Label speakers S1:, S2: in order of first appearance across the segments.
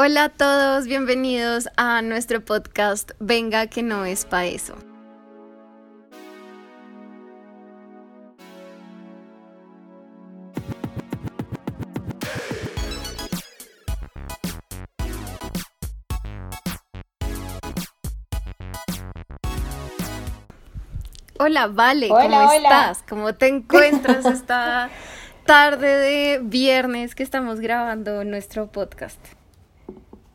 S1: Hola a todos, bienvenidos a nuestro podcast Venga que no es pa' eso. Hola, Vale, ¿cómo estás? ¿Cómo te encuentras esta tarde de viernes que estamos grabando nuestro podcast?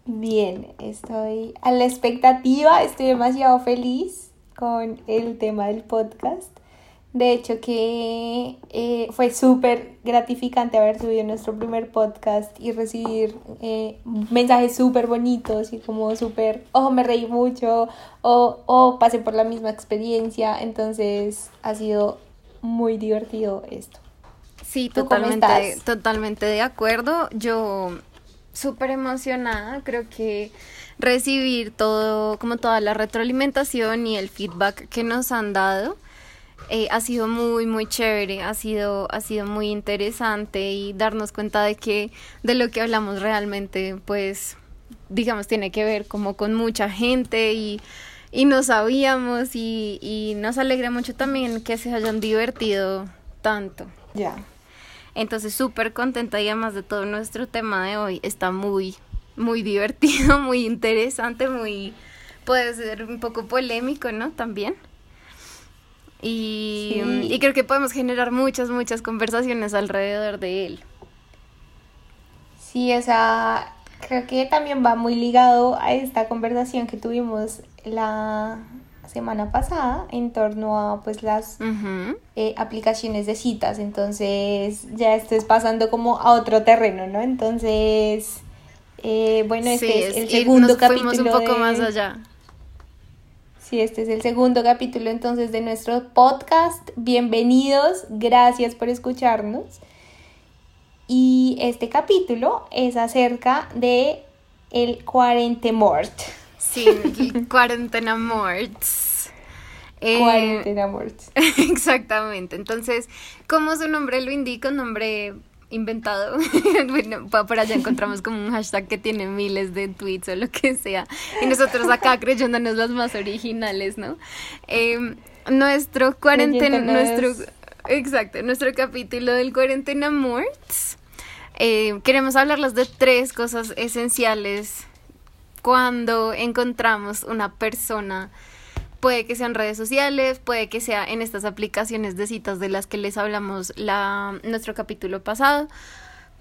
S2: Bien, estoy a la expectativa, estoy demasiado feliz con el tema del podcast. De hecho que eh, fue súper gratificante haber subido nuestro primer podcast y recibir eh, mensajes súper bonitos y como súper, oh, me reí mucho o oh, pasé por la misma experiencia. Entonces ha sido muy divertido esto.
S1: Sí, totalmente, totalmente de acuerdo. Yo súper emocionada, creo que recibir todo, como toda la retroalimentación y el feedback que nos han dado. Eh, ha sido muy muy chévere, ha sido, ha sido muy interesante y darnos cuenta de que de lo que hablamos realmente pues digamos tiene que ver como con mucha gente y, y no sabíamos y, y nos alegra mucho también que se hayan divertido tanto.
S2: Ya.
S1: Entonces, súper contenta y además de todo nuestro tema de hoy está muy, muy divertido, muy interesante, muy, puede ser un poco polémico, ¿no? También. Y, y creo que podemos generar muchas, muchas conversaciones alrededor de él.
S2: Sí, esa creo que también va muy ligado a esta conversación que tuvimos la semana pasada en torno a pues las eh, aplicaciones de citas. Entonces ya esto es pasando como a otro terreno no entonces eh, bueno este es, el segundo capítulo
S1: un poco más allá.
S2: Sí este es el segundo capítulo entonces de nuestro podcast. Bienvenidos gracias por escucharnos. Y este capítulo es acerca de el cuarentemort
S1: Sí, cuarentena morts.
S2: Eh, cuarentena morts.
S1: Exactamente. Entonces, como su nombre lo indica, un nombre inventado. bueno, por allá encontramos como un hashtag que tiene miles de tweets o lo que sea. Y nosotros acá creyéndonos los más originales, ¿no? Em, nuestro cuarentena, nuestro, exacto, nuestro capítulo del cuarentena morts. Eh, queremos hablarles de tres cosas esenciales cuando encontramos una persona, puede que sea en redes sociales, puede que sea en estas aplicaciones de citas de las que les hablamos la, nuestro capítulo pasado.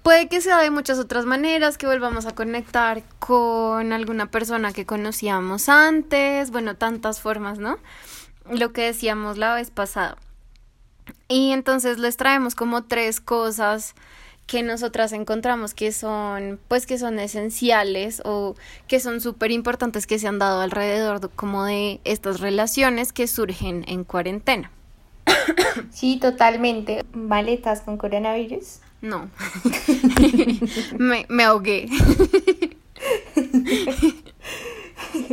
S1: Puede que sea de muchas otras maneras, que volvamos a conectar con alguna persona que conocíamos antes, bueno, tantas formas, ¿no? Lo que decíamos la vez pasada. Y entonces les traemos como tres cosas que nosotras encontramos que son pues que son esenciales o que son súper importantes que se han dado alrededor como de estas relaciones que surgen en cuarentena.
S2: Sí, totalmente. ¿Vale? ¿Estás con coronavirus?
S1: No. me, me ahogué.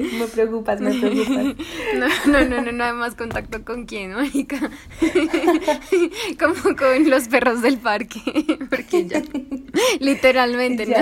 S2: me preocupas, me preocupas.
S1: No, no, no, no, hay más contacto con quién, marica. Como con los perros del parque, porque ya, literalmente, ¿no?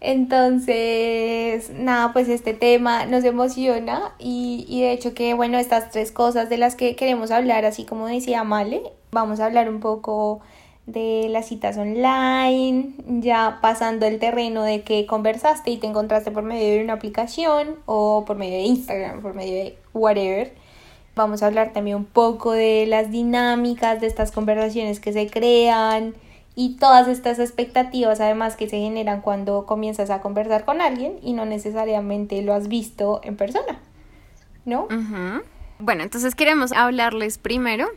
S2: Entonces, nada, pues este tema nos emociona y, y de hecho que, bueno, estas tres cosas de las que queremos hablar, así como decía Male, vamos a hablar un poco de las citas online, ya pasando el terreno de que conversaste y te encontraste por medio de una aplicación o por medio de Instagram, por medio de whatever. Vamos a hablar también un poco de las dinámicas de estas conversaciones que se crean y todas estas expectativas además que se generan cuando comienzas a conversar con alguien y no necesariamente lo has visto en persona, ¿no?
S1: Bueno, entonces queremos hablarles primero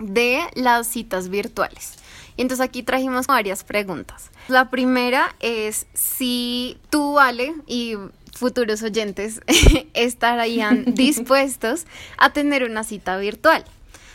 S1: de las citas virtuales. Entonces aquí trajimos varias preguntas. La primera es si tú, Vale, y futuros oyentes estarían dispuestos a tener una cita virtual.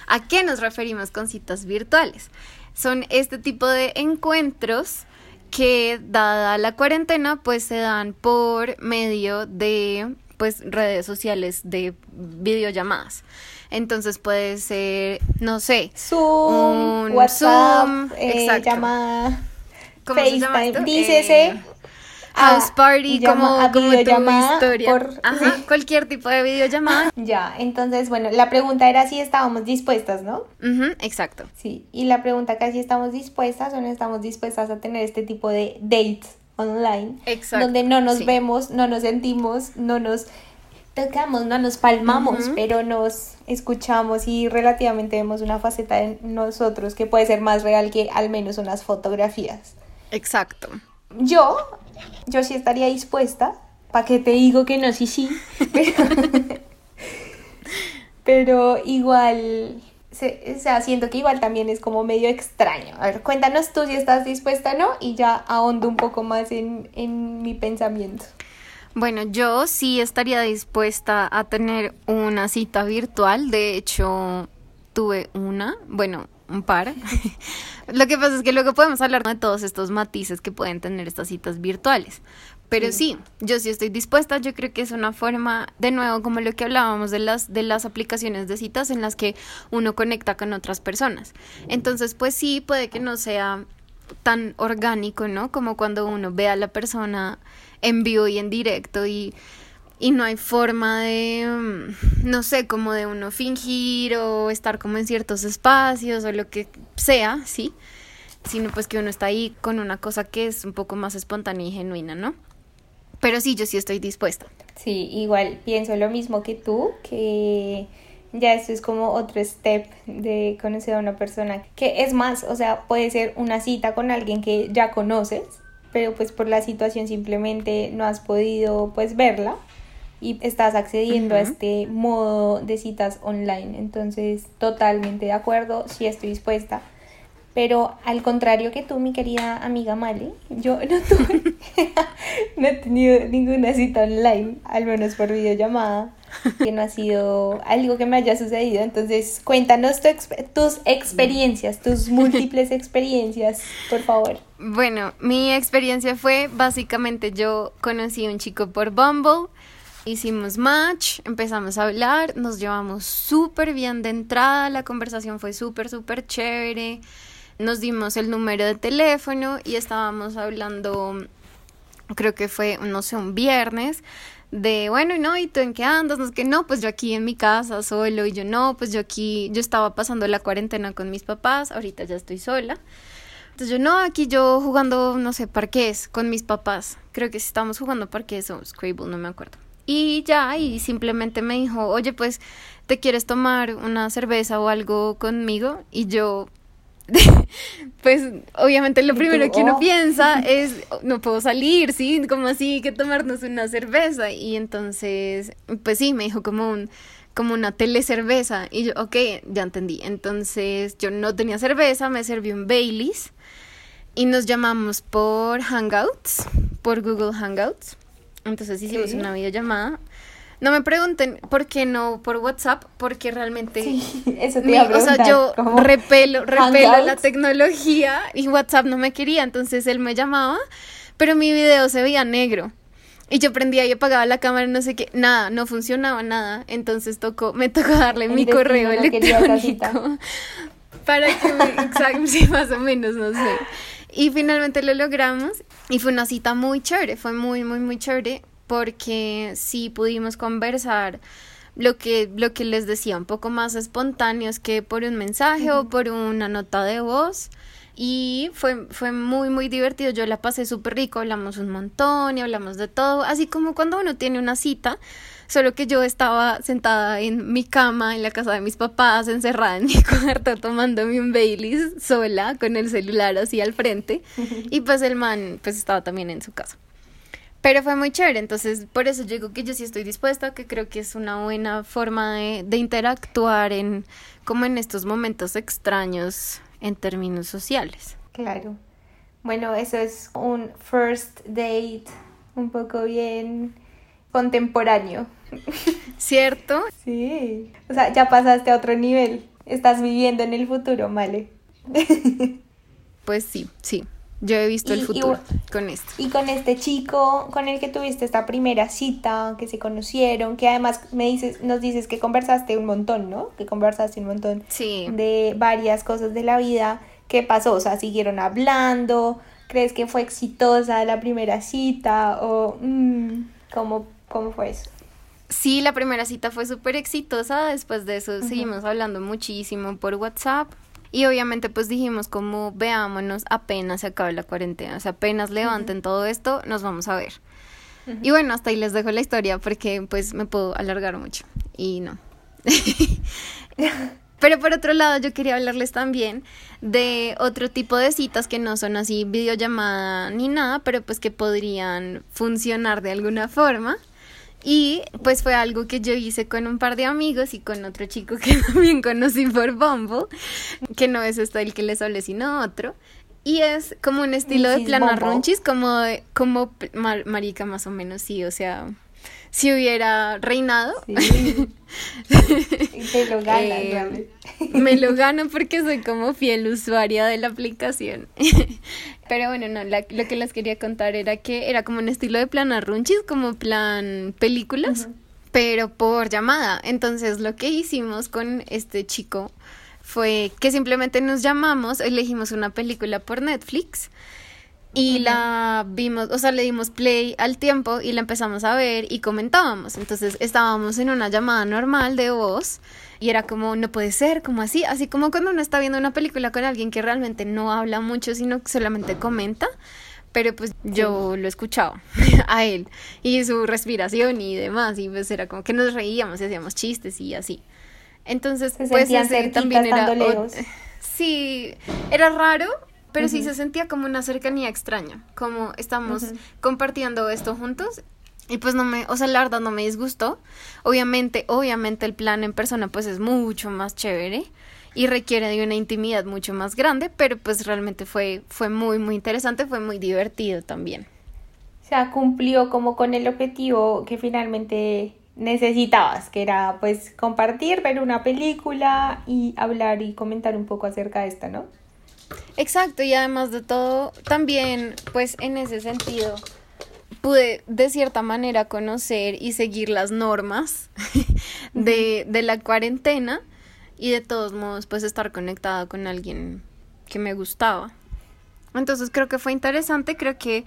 S1: ¿A qué nos referimos con citas virtuales? Son este tipo de encuentros que dada la cuarentena pues se dan por medio de pues redes sociales de videollamadas. Entonces puede ser, no sé,
S2: Zoom, WhatsApp, Zoom, eh, llamada, FaceTime, dícese.
S1: Eh, house party, como, como historia. Por, Ajá, cualquier tipo de videollamada.
S2: Ya, entonces, bueno, la pregunta era si estábamos dispuestas, ¿no?
S1: exacto.
S2: Sí, y la pregunta acá si estamos dispuestas o no estamos dispuestas a tener este tipo de dates online. Exacto. Donde no nos vemos, no nos sentimos, no nos tocamos, no nos palmamos, pero nos escuchamos y relativamente vemos una faceta de nosotros que puede ser más real que al menos unas fotografías.
S1: Exacto.
S2: Yo, yo sí estaría dispuesta, para que te digo que no, sí, sí, pero, igual, se, o sea, siento que igual también es como medio extraño. A ver, cuéntanos tú si estás dispuesta o no y ya ahondo un poco más en, en mi pensamiento.
S1: Bueno, yo sí estaría dispuesta a tener una cita virtual. De hecho, tuve una, bueno, un par. Lo que pasa es que luego podemos hablar de todos estos matices que pueden tener estas citas virtuales. Pero sí. yo sí estoy dispuesta. Yo creo que es una forma, de nuevo, como lo que hablábamos de las, de las aplicaciones de citas en las que uno conecta con otras personas. Entonces, pues sí, puede que no sea tan orgánico, ¿no? Como cuando uno ve a la persona en vivo y en directo y, y no hay forma de, mm, no sé, como de uno fingir o estar como en ciertos espacios o lo que sea, ¿sí? Sino pues que uno está ahí con una cosa que es un poco más espontánea y genuina, ¿no? Pero sí, yo sí estoy dispuesta.
S2: Sí, igual pienso lo mismo que tú, que ya esto es como otro step de conocer a una persona, que es más, o sea, puede ser una cita con alguien que ya conoces, pero pues por la situación simplemente no has podido pues verla y estás accediendo a este modo de citas online. Entonces, totalmente de acuerdo, sí estoy dispuesta. Pero al contrario que tú, mi querida amiga Mali, yo no tuve, no he tenido ninguna cita online, al menos por videollamada, que no ha sido algo que me haya sucedido. Entonces, cuéntanos tus experiencias, tus múltiples experiencias, por favor.
S1: Bueno, mi experiencia fue básicamente yo conocí a un chico por Bumble. Hicimos match, empezamos a hablar, nos llevamos súper bien de entrada, la conversación fue súper, súper chévere nos dimos el número de teléfono y estábamos hablando, creo que fue, no sé, un viernes, de, bueno, no, ¿y tú en qué andas? No, es que no, pues yo aquí en mi casa solo, y yo no, pues yo aquí, yo estaba pasando la cuarentena con mis papás, ahorita ya estoy sola. Entonces yo no, aquí yo jugando, no sé, parques con mis papás. Creo que estábamos jugando parques o Scrabble, no me acuerdo. Y ya, y simplemente me dijo, oye, pues, ¿te quieres tomar una cerveza o algo conmigo? Y yo, pues obviamente lo primero que uno oh. piensa es, no puedo salir, ¿sí? Como así que tomarnos una cerveza. Y entonces, pues sí, me dijo como un como una telecerveza. Y yo, ok, ya entendí. Entonces yo no tenía cerveza, me sirvió un Baileys. Y nos llamamos por Hangouts, por Google Hangouts. Entonces hicimos una videollamada. No me pregunten por qué no por WhatsApp, porque realmente
S2: eso te o
S1: sea, yo repelo, repelo la tecnología y WhatsApp no me quería, entonces él me llamaba, pero mi video se veía negro. Y yo prendía y apagaba la cámara, no sé qué, nada, no funcionaba nada. Entonces tocó, me tocó darle mi correo electrónico para que me, exacto, sí, más o menos, no sé. Y finalmente lo logramos y fue una cita muy chévere, fue muy, muy, muy chévere porque sí pudimos conversar lo que, lo que les decía, un poco más espontáneos que por un mensaje o por una nota de voz. Y fue, fue muy, muy divertido. Yo la pasé súper rico, hablamos un montón y hablamos de todo, así como cuando uno tiene una cita. Solo que yo estaba sentada en mi cama en la casa de mis papás, encerrada en mi cuarto, tomándome un Baileys sola, con el celular así al frente. Y pues el man, pues estaba también en su casa. Pero fue muy chévere, entonces por eso digo que yo sí estoy dispuesta, que creo que es una buena forma de, de interactuar en como en estos momentos extraños en términos sociales.
S2: Claro. Bueno, eso es un first date un poco bien contemporáneo.
S1: ¿Cierto?
S2: Sí. O sea, ya pasaste a otro nivel. Estás viviendo en el futuro, Male.
S1: pues sí, sí. Yo he visto el futuro con esto.
S2: Y con este chico con el que tuviste esta primera cita, que se conocieron, que además me dices, nos dices que conversaste un montón, ¿no? Que conversaste un montón
S1: sí.
S2: de varias cosas de la vida. ¿Qué pasó? O sea, siguieron hablando, ¿Crees que fue exitosa la primera cita o mm, ¿cómo, cómo fue eso?
S1: Sí, la primera cita fue súper exitosa, después de eso seguimos hablando muchísimo por WhatsApp y obviamente pues dijimos como veámonos apenas se acabe la cuarentena, o sea, apenas levanten todo esto, nos vamos a ver. Y bueno, hasta ahí les dejo la historia porque pues me puedo alargar mucho y no. Pero por otro lado, yo quería hablarles también de otro tipo de citas que no son así videollamada ni nada, pero pues que podrían funcionar de alguna forma. Y pues fue algo que yo hice con un par de amigos y con otro chico que también conocí por Bumble, que no es este el que les hablé, sino otro. Y es como un estilo de planar runchis, como, como marica más o menos, sí, o sea, si hubiera reinado. Sí.
S2: Te lo ganas, eh,
S1: Me lo gano porque soy como fiel usuaria de la aplicación. Pero bueno, no, lo que les quería contar era que era como un estilo de plan arrunchis, como plan películas, pero por llamada. Entonces lo que hicimos con este chico fue que simplemente nos llamamos, elegimos una película por Netflix y la vimos, o sea, le dimos play al tiempo y la empezamos a ver y comentábamos. Entonces estábamos en una llamada normal de voz y era como, no puede ser, como así, así como cuando uno está viendo una película con alguien que realmente no habla mucho, sino que solamente comenta. Pero pues yo lo escuchaba a él y su respiración y demás y pues era como que nos reíamos y hacíamos chistes y así. Entonces, pues también era... Sí, era raro, pero sí se sentía como una cercanía extraña, como estamos compartiendo esto juntos y pues no me, o sea, la verdad no me disgustó. Obviamente, obviamente el plan en persona pues es mucho más chévere y requiere de una intimidad mucho más grande, pero pues realmente fue fue muy muy interesante, fue muy divertido también.
S2: O sea, cumplió como con el objetivo que finalmente necesitabas, que era pues compartir, ver una película y hablar y comentar un poco acerca de esta, ¿no?
S1: Exacto, y además de todo, también, pues en ese sentido, pude de cierta manera conocer y seguir las normas de, de la cuarentena y de todos modos, pues estar conectada con alguien que me gustaba. Entonces creo que fue interesante, creo que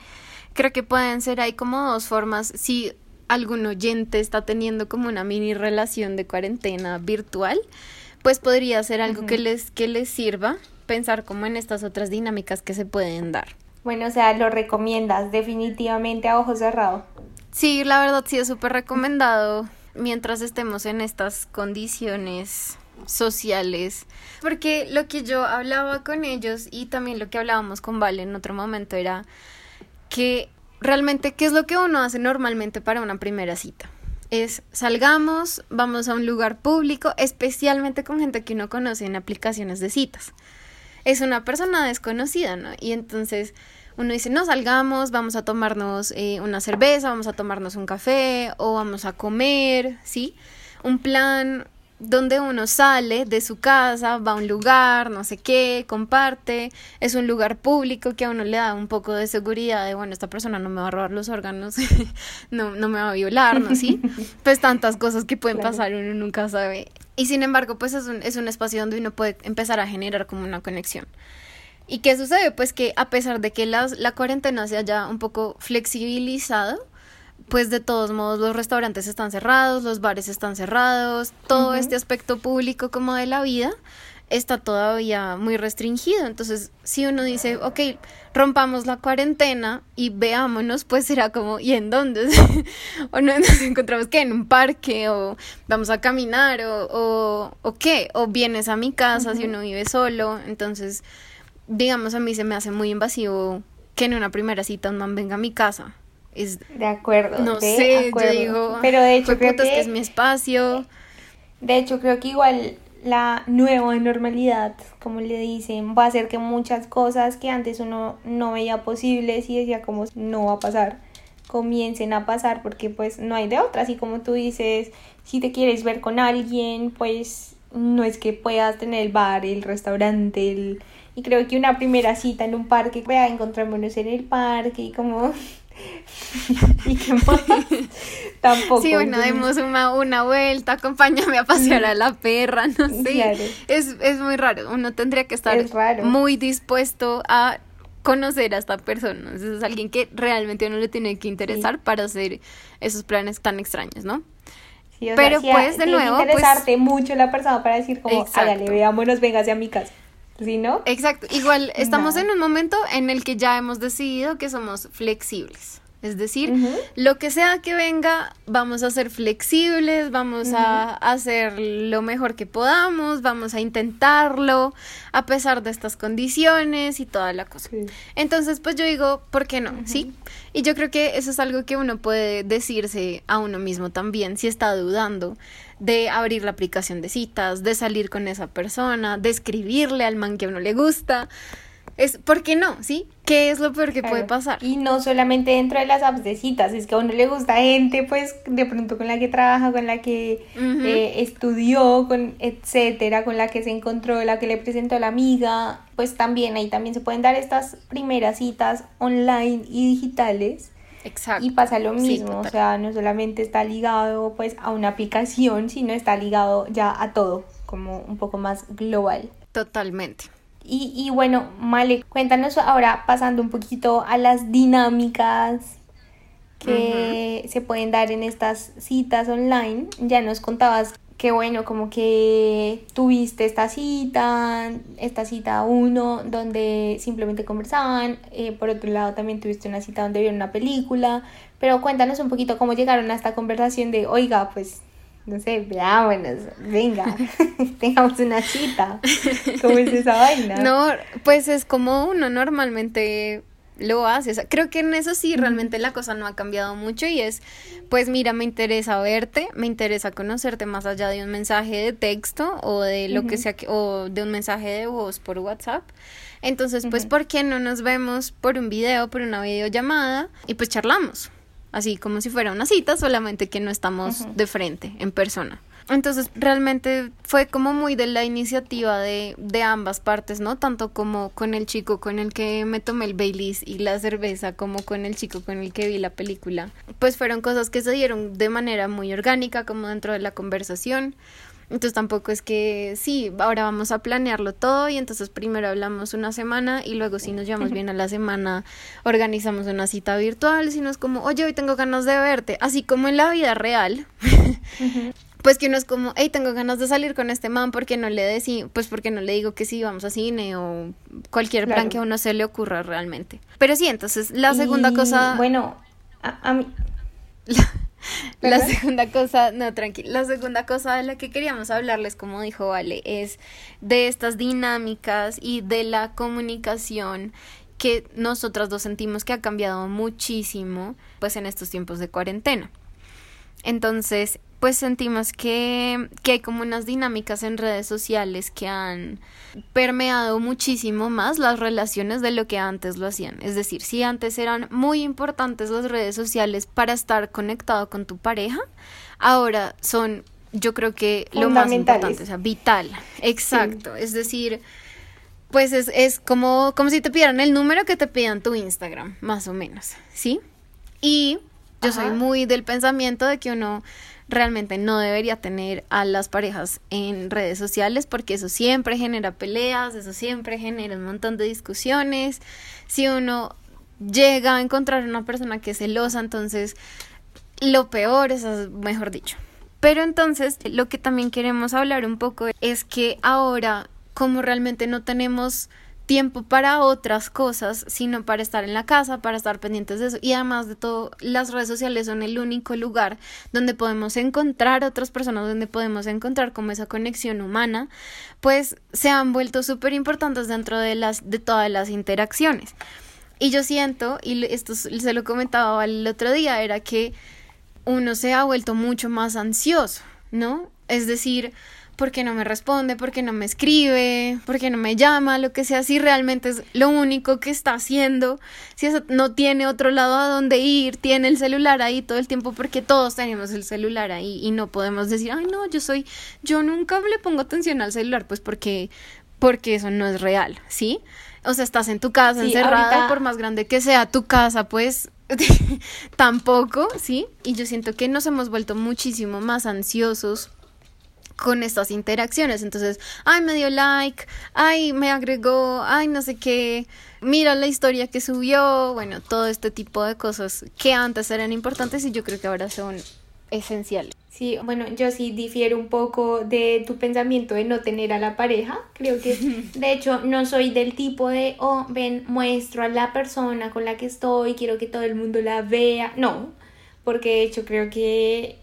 S1: creo que pueden ser ahí como dos formas. Si algún oyente está teniendo como una mini relación de cuarentena virtual, pues podría ser algo que les que les sirva pensar como en estas otras dinámicas que se pueden dar.
S2: Bueno, o sea, lo recomiendas definitivamente a ojos cerrados.
S1: Sí, la verdad sí es súper recomendado mientras estemos en estas condiciones sociales. Porque lo que yo hablaba con ellos y también lo que hablábamos con Vale en otro momento era que realmente qué es lo que uno hace normalmente para una primera cita. Es salgamos, vamos a un lugar público, especialmente con gente que uno conoce en aplicaciones de citas es una persona desconocida, ¿no? Y entonces uno dice, no salgamos, vamos a tomarnos eh, una cerveza, vamos a tomarnos un café o vamos a comer, ¿sí? Un plan donde uno sale de su casa, va a un lugar, no sé qué, comparte, es un lugar público que a uno le da un poco de seguridad de, bueno, esta persona no me va a robar los órganos, no, no me va a violar, ¿no? ¿Sí? Pues tantas cosas que pueden pasar, uno nunca sabe. Y sin embargo, pues es un, es un espacio donde uno puede empezar a generar como una conexión. ¿Y qué sucede? Pues que a pesar de que las, la cuarentena se haya un poco flexibilizado, pues de todos modos los restaurantes están cerrados, los bares están cerrados, todo este aspecto público como de la vida está todavía muy restringido. Entonces, si uno dice, ok, rompamos la cuarentena y veámonos, pues será como, ¿y en dónde? o no nos encontramos que en un parque o vamos a caminar o, o, o qué, o vienes a mi casa si uno vive solo. Entonces, digamos, a mí se me hace muy invasivo que en una primera cita un man venga a mi casa
S2: de acuerdo.
S1: No sé, yo digo.
S2: Pero de hecho, creo
S1: que, es mi espacio.
S2: De hecho, creo que igual la nueva normalidad, como le dicen, va a hacer que muchas cosas que antes uno no veía posibles y decía como no va a pasar, comiencen a pasar porque pues no hay de otra. Así como tú dices, si te quieres ver con alguien, pues no es que puedas tener el bar, el restaurante, el... y creo que una primera cita en un parque, vea, encontrémonos en el parque y como ¿Y qué más? Tampoco.
S1: Sí, bueno, demos una, una vuelta, acompáñame a pasear a la perra, no sé. Es, es muy raro. Uno tendría que estar muy dispuesto a conocer a esta persona. es alguien que realmente uno le tiene que interesar para hacer esos planes tan extraños, ¿no?
S2: Pero pues de nuevo, pues interesarte mucho la persona para decir como, hágale, veámonos, venga hacia mi casa. ¿Sí, no?
S1: Exacto. Igual estamos en un momento en el que ya hemos decidido que somos flexibles. Es decir, lo que sea que venga, vamos a ser flexibles, vamos a hacer lo mejor que podamos, vamos a intentarlo a pesar de estas condiciones y toda la cosa. Entonces, pues yo digo, ¿por qué no? ¿Sí? Y yo creo que eso es algo que uno puede decirse a uno mismo también si está dudando de abrir la aplicación de citas, de salir con esa persona, de escribirle al man que a uno le gusta es, ¿por qué no? ¿Sí? ¿Qué es lo peor que puede pasar?
S2: Y no solamente dentro de las apps de citas, es que a uno le gusta gente, pues, de pronto con la que trabaja, con la que eh, estudió, con etcétera, con la que se encontró, la que le presentó la amiga, pues también ahí también se pueden dar estas primeras citas online y digitales. Exacto. Y pasa lo mismo, o sea, no solamente está ligado pues a una aplicación, sino está ligado ya a todo, como un poco más global.
S1: Totalmente.
S2: Y, y bueno, Male, cuéntanos ahora pasando un poquito a las dinámicas que se pueden dar en estas citas online. Ya nos contabas que bueno, como que tuviste esta cita, esta cita uno, donde simplemente conversaban, eh, por otro lado también tuviste una cita donde vieron una película, pero cuéntanos un poquito cómo llegaron a esta conversación de, oiga, pues no sé, veámonos, venga, tengamos una cita. ¿Cómo es esa vaina?
S1: No, pues es como uno normalmente lo hace. creo que en eso sí realmente la cosa no ha cambiado mucho y es, pues mira, me interesa verte, me interesa conocerte más allá de un mensaje de texto o de lo que sea, o de un mensaje de voz por WhatsApp. Entonces, pues, ¿por qué no nos vemos por un video, por una videollamada y pues charlamos? Así como si fuera una cita, solamente que no estamos de frente, en persona. Entonces, realmente fue como muy de la iniciativa de, de ambas partes, ¿no? Tanto como con el chico con el que me tomé el Baileys y la cerveza, como con el chico con el que vi la película. Pues fueron cosas que se dieron de manera muy orgánica, como dentro de la conversación. Entonces tampoco es que sí, ahora vamos a planearlo todo y entonces primero hablamos una semana y luego si nos llevamos bien a la semana organizamos una cita virtual, si no es como, oye, hoy tengo ganas de verte, así como en la vida real. Pues que uno es como, hey, tengo ganas de salir con este man, porque no le decimos, pues porque no le digo que sí, vamos a cine o cualquier plan que a uno se le ocurra realmente. Pero sí, entonces la segunda cosa...
S2: Bueno, a, mí...
S1: La segunda cosa, no, tranquilo, la segunda cosa de la que queríamos hablarles, como dijo Vale, es de estas dinámicas y de la comunicación que nosotras dos sentimos que ha cambiado muchísimo, pues en estos tiempos de cuarentena. Entonces, pues sentimos que, que, hay como unas dinámicas en redes sociales que han permeado muchísimo más las relaciones de lo que antes lo hacían. Es decir, si antes eran muy importantes las redes sociales para estar conectado con tu pareja, ahora son, yo creo que lo más importante, o sea, vital. Exacto. Es decir, pues es, es como, como si te pidieran el número que te pidan tu Instagram, más o menos, ¿sí? Y yo soy muy del pensamiento de que uno realmente no debería tener a las parejas en redes sociales porque eso siempre genera peleas, eso siempre genera un montón de discusiones. Si uno llega a encontrar una persona que es celosa, entonces lo peor es, mejor dicho. Pero entonces lo que también queremos hablar un poco es que ahora como realmente no tenemos tiempo para otras cosas, sino para estar en la casa, para estar pendientes de eso. Y además de todo, las redes sociales son el único lugar donde podemos encontrar otras personas, donde podemos encontrar como esa conexión humana, pues se han vuelto súper importantes dentro de, las, de todas las interacciones. Y yo siento, y esto se lo comentaba el otro día, era que uno se ha vuelto mucho más ansioso, ¿no? Es decir, ¿por qué no me responde? ¿Por qué no me escribe? ¿Por qué no me llama? Lo que sea, si realmente es lo único que está haciendo, si eso no tiene otro lado a donde ir, tiene el celular ahí todo el tiempo, porque todos tenemos el celular ahí y no podemos decir, ay no, yo soy, yo nunca le pongo atención al celular, pues porque, porque eso no es real, ¿sí? O sea, estás en tu casa encerrada, por más grande que sea tu casa, pues tampoco, ¿sí? Y yo siento que nos hemos vuelto muchísimo más ansiosos con estas interacciones. Entonces, ay, me dio like, ay, me agregó, ay, no sé qué, mira la historia que subió, bueno, todo este tipo de cosas que antes eran importantes y yo creo que ahora son esenciales.
S2: Sí, bueno, yo sí difiero un poco de tu pensamiento de no tener a la pareja. Creo que, de hecho, no soy del tipo de, oh, ven, muestro a la persona con la que estoy, quiero que todo el mundo la vea. No, porque de hecho creo que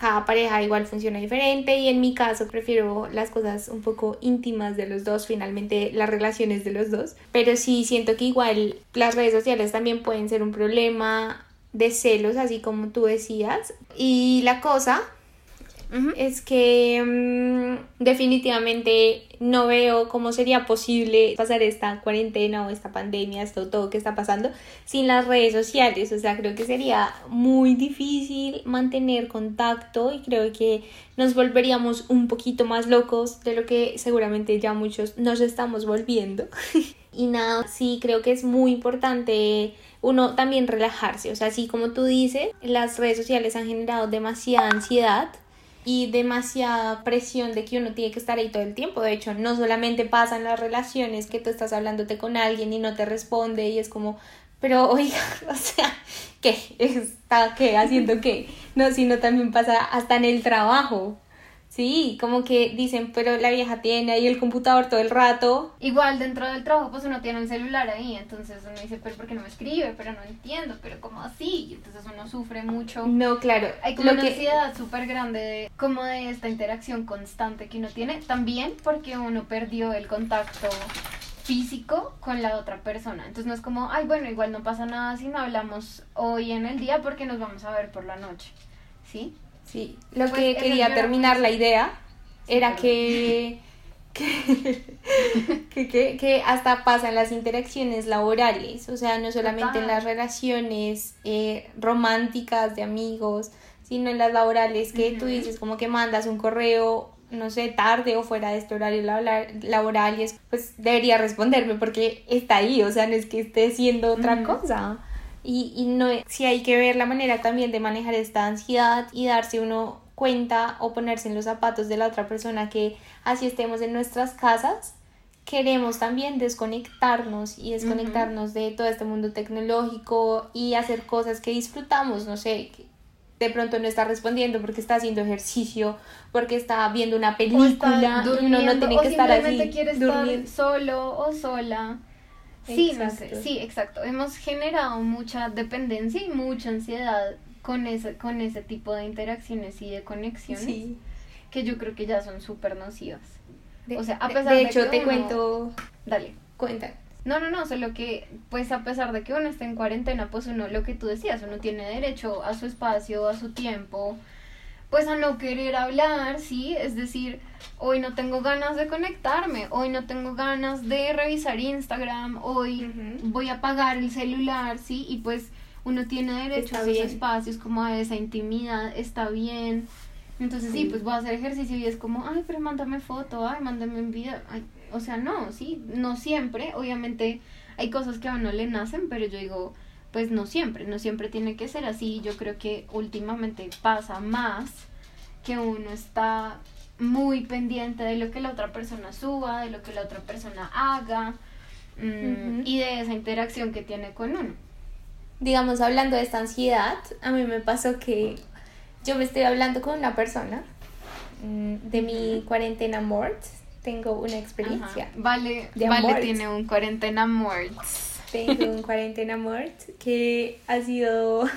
S2: cada pareja igual funciona diferente y en mi caso prefiero las cosas un poco íntimas de los dos, finalmente las relaciones de los dos. Pero sí siento que igual las redes sociales también pueden ser un problema de celos, así como tú decías. Y la cosa es que mm, definitivamente no veo cómo sería posible pasar esta cuarentena o esta pandemia, esto todo que está pasando sin las redes sociales. O sea, creo que sería muy difícil mantener contacto y creo que nos volveríamos un poquito más locos de lo que seguramente ya muchos nos estamos volviendo. y nada, sí creo que es muy importante uno también relajarse. O sea, así como tú dices, las redes sociales han generado demasiada ansiedad y demasiada presión de que uno tiene que estar ahí todo el tiempo. De hecho, no solamente pasa en las relaciones que tú estás hablándote con alguien y no te responde y es como, pero oiga, o sea, ¿qué? ¿Está qué? ¿Haciendo qué? No, sino también pasa hasta en el trabajo. Sí, como que dicen, pero la vieja tiene ahí el computador todo el rato.
S1: Igual dentro del trabajo, pues uno tiene el celular ahí, entonces uno dice, pero ¿por qué no me escribe? Pero no entiendo, pero ¿cómo así? Y entonces uno sufre mucho.
S2: No, claro.
S1: Hay como una ansiedad súper grande de, como de esta interacción constante que uno tiene, también porque uno perdió el contacto físico con la otra persona. Entonces no es como, ay, bueno, igual no pasa nada si no hablamos hoy en el día porque nos vamos a ver por la noche. ¿Sí?
S2: Sí, lo pues que quería terminar la idea era que que, que, que, hasta pasan las interacciones laborales, o sea, no solamente en las relaciones eh, románticas de amigos, sino en las laborales que tú dices como que mandas un correo, no sé, tarde o fuera de este horario laboral y es, pues debería responderme porque está ahí, o sea, no es que esté haciendo otra cosa. Y, y no, si hay que ver la manera también de manejar esta ansiedad y darse uno cuenta o ponerse en los zapatos de la otra persona que así estemos en nuestras casas, queremos también desconectarnos y desconectarnos de todo este mundo tecnológico y hacer cosas que disfrutamos, no sé, de pronto no está respondiendo porque está haciendo ejercicio, porque está viendo una película,
S1: uno no tiene que estar así, quiere estar solo o sola Sí, sí, exacto. Hemos generado mucha dependencia y mucha ansiedad con ese, con ese tipo de interacciones y de conexiones que yo creo que ya son súper nocivas.
S2: o sea, a pesar de, de hecho, te cuento.
S1: Dale.
S2: Cuenta.
S1: No, no, no, solo que, pues a pesar de que uno está en cuarentena, pues uno, lo que tú decías, uno tiene derecho a su espacio, a su tiempo, pues a no querer hablar, ¿sí? Es decir, hoy no tengo ganas de conectarme, hoy no tengo ganas de revisar Instagram, hoy voy a apagar el celular, ¿sí? Y pues uno tiene derecho a esos espacios, como a esa intimidad, está bien. Entonces sí. pues voy a hacer ejercicio y es como, ay, pero mándame foto, ay, mándame un video. o sea, no, sí, no siempre, obviamente hay cosas que a uno le nacen, pero yo digo, pues no siempre, no siempre tiene que ser así. Yo creo que últimamente pasa más que uno está muy pendiente de lo que la otra persona suba, de lo que la otra persona haga mm, y de esa interacción que tiene con uno.
S2: Digamos, hablando de esta ansiedad, a mí me pasó que yo me estoy hablando con una persona mm, de mi cuarentena mort. Tengo una experiencia.
S1: Vale, vale tiene un cuarentena mort
S2: tengo un cuarentena mort que ha sido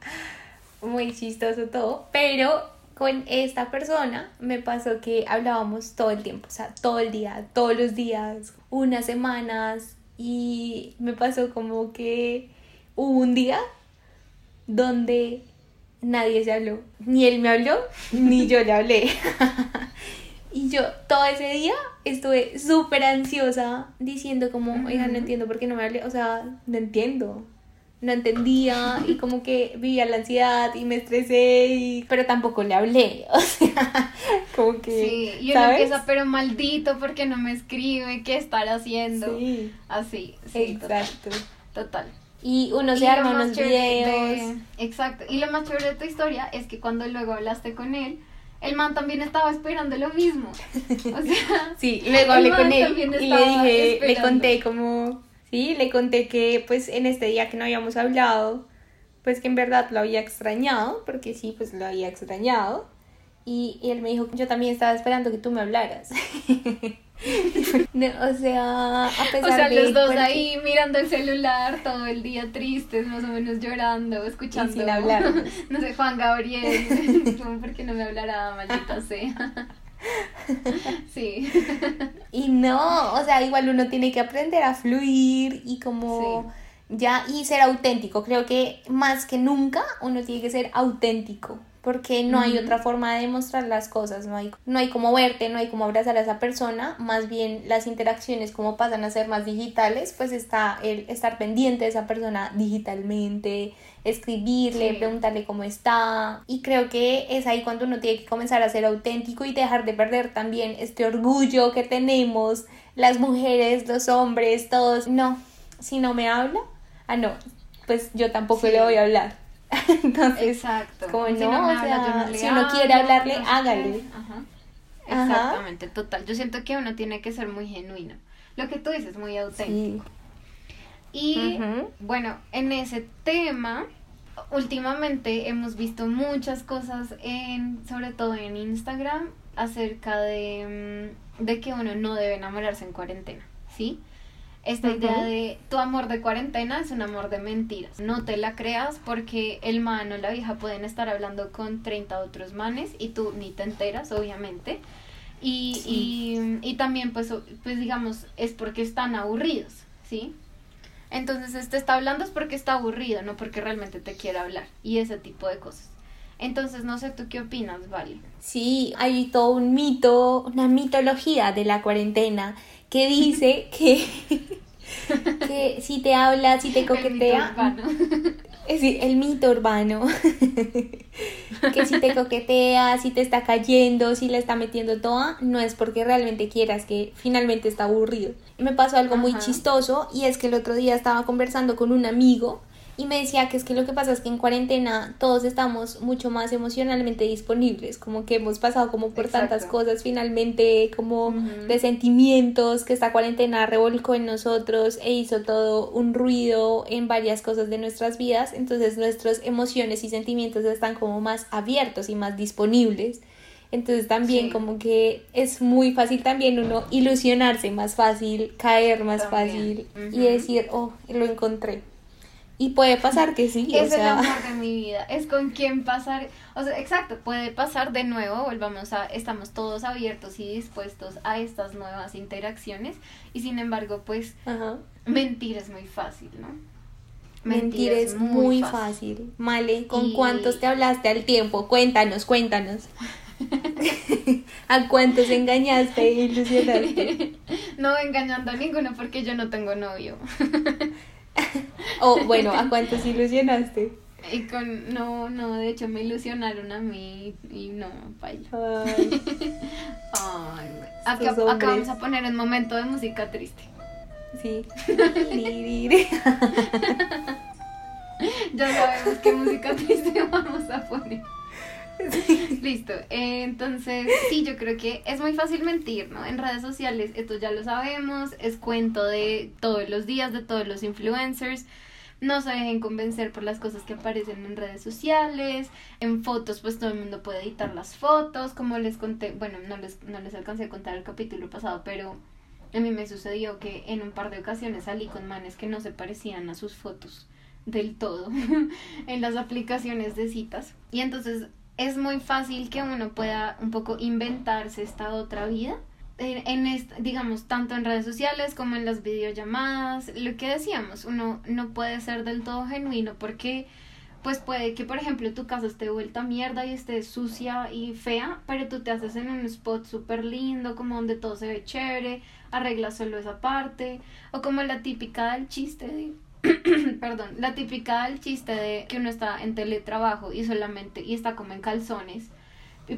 S2: muy chistoso todo, pero con esta persona me pasó que hablábamos todo el tiempo, o sea, todo el día, todos los días, unas semanas y me pasó como que hubo un día donde nadie se habló, ni él me habló, ni yo le hablé. Y yo todo ese día estuve súper ansiosa diciendo como, oiga, no entiendo por qué no me hablé, o sea, no entiendo. No entendía y como que vivía la ansiedad y me estresé, y... pero tampoco le hablé, o sea, como que...
S1: Sí, y uno empieza, pero maldito, porque no me escribe? ¿Qué estar haciendo? Sí. Así, sí.
S2: Exacto.
S1: Total.
S2: Y uno se arma unos videos.
S1: exacto. Y lo más chévere de tu historia es que cuando luego hablaste con él, el man también estaba esperando lo mismo. O sea,
S2: sí, luego hablé con él y le dije, le conté como, sí, le conté que pues en este día que no habíamos hablado, pues que en verdad lo había extrañado, porque sí, pues lo había extrañado. Y, y él me dijo, yo también estaba esperando que tú me hablaras. o sea, a pesar
S1: o sea, los dos ahí mirando el celular todo el día tristes, más o menos llorando, escuchando.
S2: sin hablar.
S1: no sé, Juan Gabriel, ¿por qué no me hablará, maldita sea? sí.
S2: Y no, o sea, igual uno tiene que aprender a fluir y como ya y ser auténtico. Creo que más que nunca uno tiene que ser auténtico porque no hay otra forma de demostrar las cosas, no hay, no hay como verte, no hay como abrazar a esa persona, más bien las interacciones como pasan a ser más digitales, pues está el estar pendiente de esa persona digitalmente, escribirle, preguntarle cómo está y creo que es ahí cuando uno tiene que comenzar a ser auténtico y dejar de perder también este orgullo que tenemos las mujeres, los hombres, todos, no, si no me habla, ah no, pues yo tampoco le voy a hablar Entonces,
S1: Exacto.
S2: como no, o sea, si uno quiere hablarle, hágale.
S1: Ajá. Exactamente, total. Yo siento que uno tiene que ser muy genuino. Lo que tú dices, muy auténtico. Y bueno, en ese tema, últimamente hemos visto muchas cosas en, sobre todo en Instagram, acerca de, mm, de que uno no debe enamorarse en cuarentena, ¿sí? Esta idea de tu amor de cuarentena es un amor de mentiras. No te la creas porque el man o la vieja pueden estar hablando con 30 otros manes y tú ni te enteras, obviamente. Y, y, y, también, pues, pues, digamos, es porque están aburridos, ¿sí? Entonces, este está hablando es porque está aburrido, no porque realmente te quiere hablar. Y ese tipo de cosas. Entonces, no sé tú qué opinas, Vale.
S2: Sí, hay todo un mito, una mitología de la cuarentena que dice que, que si te habla, si te coquetea... El mito urbano. el mito urbano. que si te coquetea, si te está cayendo, si le está metiendo toda, no es porque realmente quieras, que finalmente está aburrido. Me pasó algo muy chistoso y es que el otro día estaba conversando con un amigo y me decía que es que lo que pasa es que en cuarentena todos estamos mucho más emocionalmente disponibles, como que hemos pasado como por tantas cosas finalmente, como de sentimientos que esta cuarentena revolcó en nosotros e hizo todo un ruido en varias cosas de nuestras vidas, entonces nuestras emociones y sentimientos están como más abiertos y más disponibles. Entonces también como que es muy fácil también uno ilusionarse más fácil, caer más fácil y decir, oh, lo encontré. Y puede pasar que sí.
S1: Es el amor de mi vida. Es con quien pasar. O sea, exacto, puede pasar de nuevo. Volvamos a. Estamos todos abiertos y dispuestos a estas nuevas interacciones. Y sin embargo, pues. Mentir es muy fácil, ¿no?
S2: Mentir, es muy, fácil. Male, ¿con cuántos te hablaste al tiempo? Cuéntanos, cuéntanos. ¿A cuántos engañaste e ilusionaste?
S1: no engañando a ninguno porque yo no tengo novio.
S2: o bueno, ¿a cuántos ilusionaste?
S1: Y con, no, no, de hecho me ilusionaron a mí y no, baila. Ay. acá, vamos a poner un momento de música triste.
S2: Sí.
S1: ya sabemos qué música triste vamos a poner. Listo. entonces, sí, yo creo que es muy fácil mentir, ¿no? En redes sociales, esto ya lo sabemos, es cuento de todos los días, de todos los influencers. No se dejen convencer por las cosas que aparecen en redes sociales. En fotos, pues todo el mundo puede editar las fotos. Como les conté, bueno, no les, no les alcancé a contar el capítulo pasado, pero a mí me sucedió que en un par de ocasiones salí con manes que no se parecían a sus fotos del todo en las aplicaciones de citas. Y entonces es muy fácil que uno pueda un poco inventarse esta otra vida. En, digamos, tanto en redes sociales como en las videollamadas, lo que decíamos, uno no puede ser del todo genuino porque pues puede que, por ejemplo, tu casa esté vuelta mierda y esté sucia y fea, pero tú te haces en un spot súper lindo, como donde todo se ve chévere, arreglas solo esa parte, o como la típica del chiste perdón, la típica del chiste de que uno está en teletrabajo y solamente, y está como en calzones,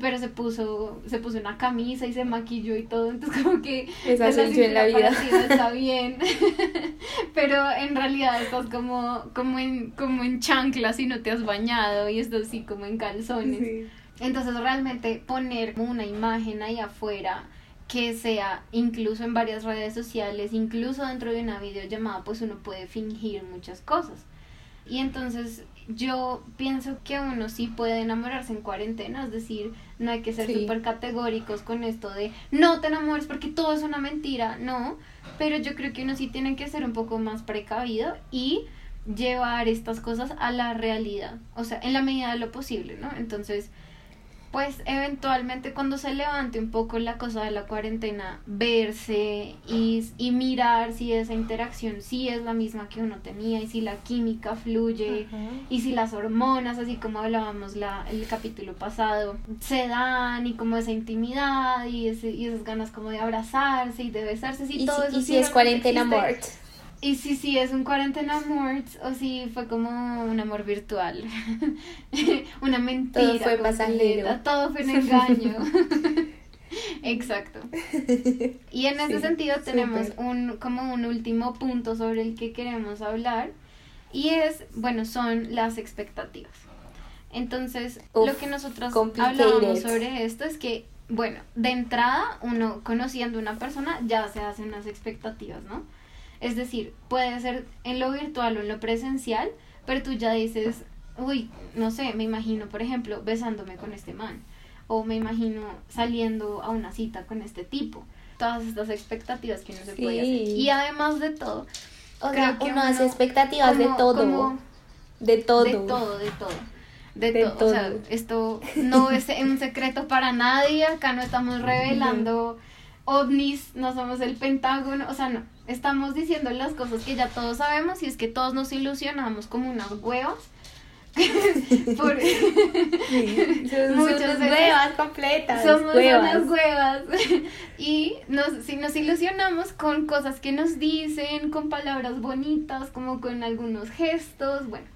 S1: pero se puso, se puso una camisa y se maquilló y todo, entonces como que
S2: Esa en la vida.
S1: está bien, pero en realidad estás como, como en, como en chanclas y no te has bañado y estás así como en calzones.
S2: Sí.
S1: Entonces realmente poner una imagen ahí afuera que sea incluso en varias redes sociales, incluso dentro de una videollamada, pues uno puede fingir muchas cosas. Y entonces yo pienso que uno sí puede enamorarse en cuarentena, es decir, no hay que ser
S2: Sí.
S1: súper categóricos con esto de no te enamores porque todo es una mentira, no, pero yo creo que uno sí tiene que ser un poco más precavido y llevar estas cosas a la realidad, o sea, en la medida de lo posible, ¿no? Entonces, pues eventualmente cuando se levante un poco la cosa de la cuarentena, verse y, y mirar si esa interacción sí es la misma que uno tenía y si la química fluye y si las hormonas, así como hablábamos la, el capítulo pasado, se dan y como esa intimidad y, ese, y esas ganas como de abrazarse y de besarse, si
S2: Y,
S1: todo
S2: si,
S1: eso
S2: y si es cuarentena
S1: existe.
S2: mort.
S1: Y si sí es un cuarentena amor o si fue como un amor virtual. Una mentira.
S2: Todo fue pasajero.
S1: Todo fue un engaño. Exacto. Y en ese
S2: Sí,
S1: sentido tenemos un como un último punto sobre el que queremos hablar y es, bueno, son las expectativas. Entonces,
S2: Uf,
S1: lo que nosotros hablábamos sobre esto es que, bueno, de entrada, uno conociendo a una persona ya se hacen unas expectativas, ¿no? Es decir, puede ser en lo virtual o en lo presencial, pero tú ya dices, uy, no sé, me imagino, por ejemplo, besándome con este man, o me imagino saliendo a una cita con este tipo. Todas estas expectativas que uno se puede hacer.
S2: Sí.
S1: Y además de todo,
S2: O
S1: Creo
S2: sea,
S1: que
S2: uno hace
S1: uno
S2: expectativas de todo.
S1: como-
S2: de todo.
S1: de todo, de todo. De,
S2: De
S1: todo. O sea, esto no es un secreto para nadie. Acá no estamos revelando ovnis, no somos el Pentágono. O sea, no. Estamos diciendo las cosas que ya todos sabemos y es que todos nos ilusionamos como unas huevas. Por-
S2: Sí, son
S1: Muchas
S2: huevas completas.
S1: somos
S2: huevas.
S1: unas huevas. y nos, si nos ilusionamos con cosas que nos dicen, con palabras bonitas, como con algunos gestos, bueno.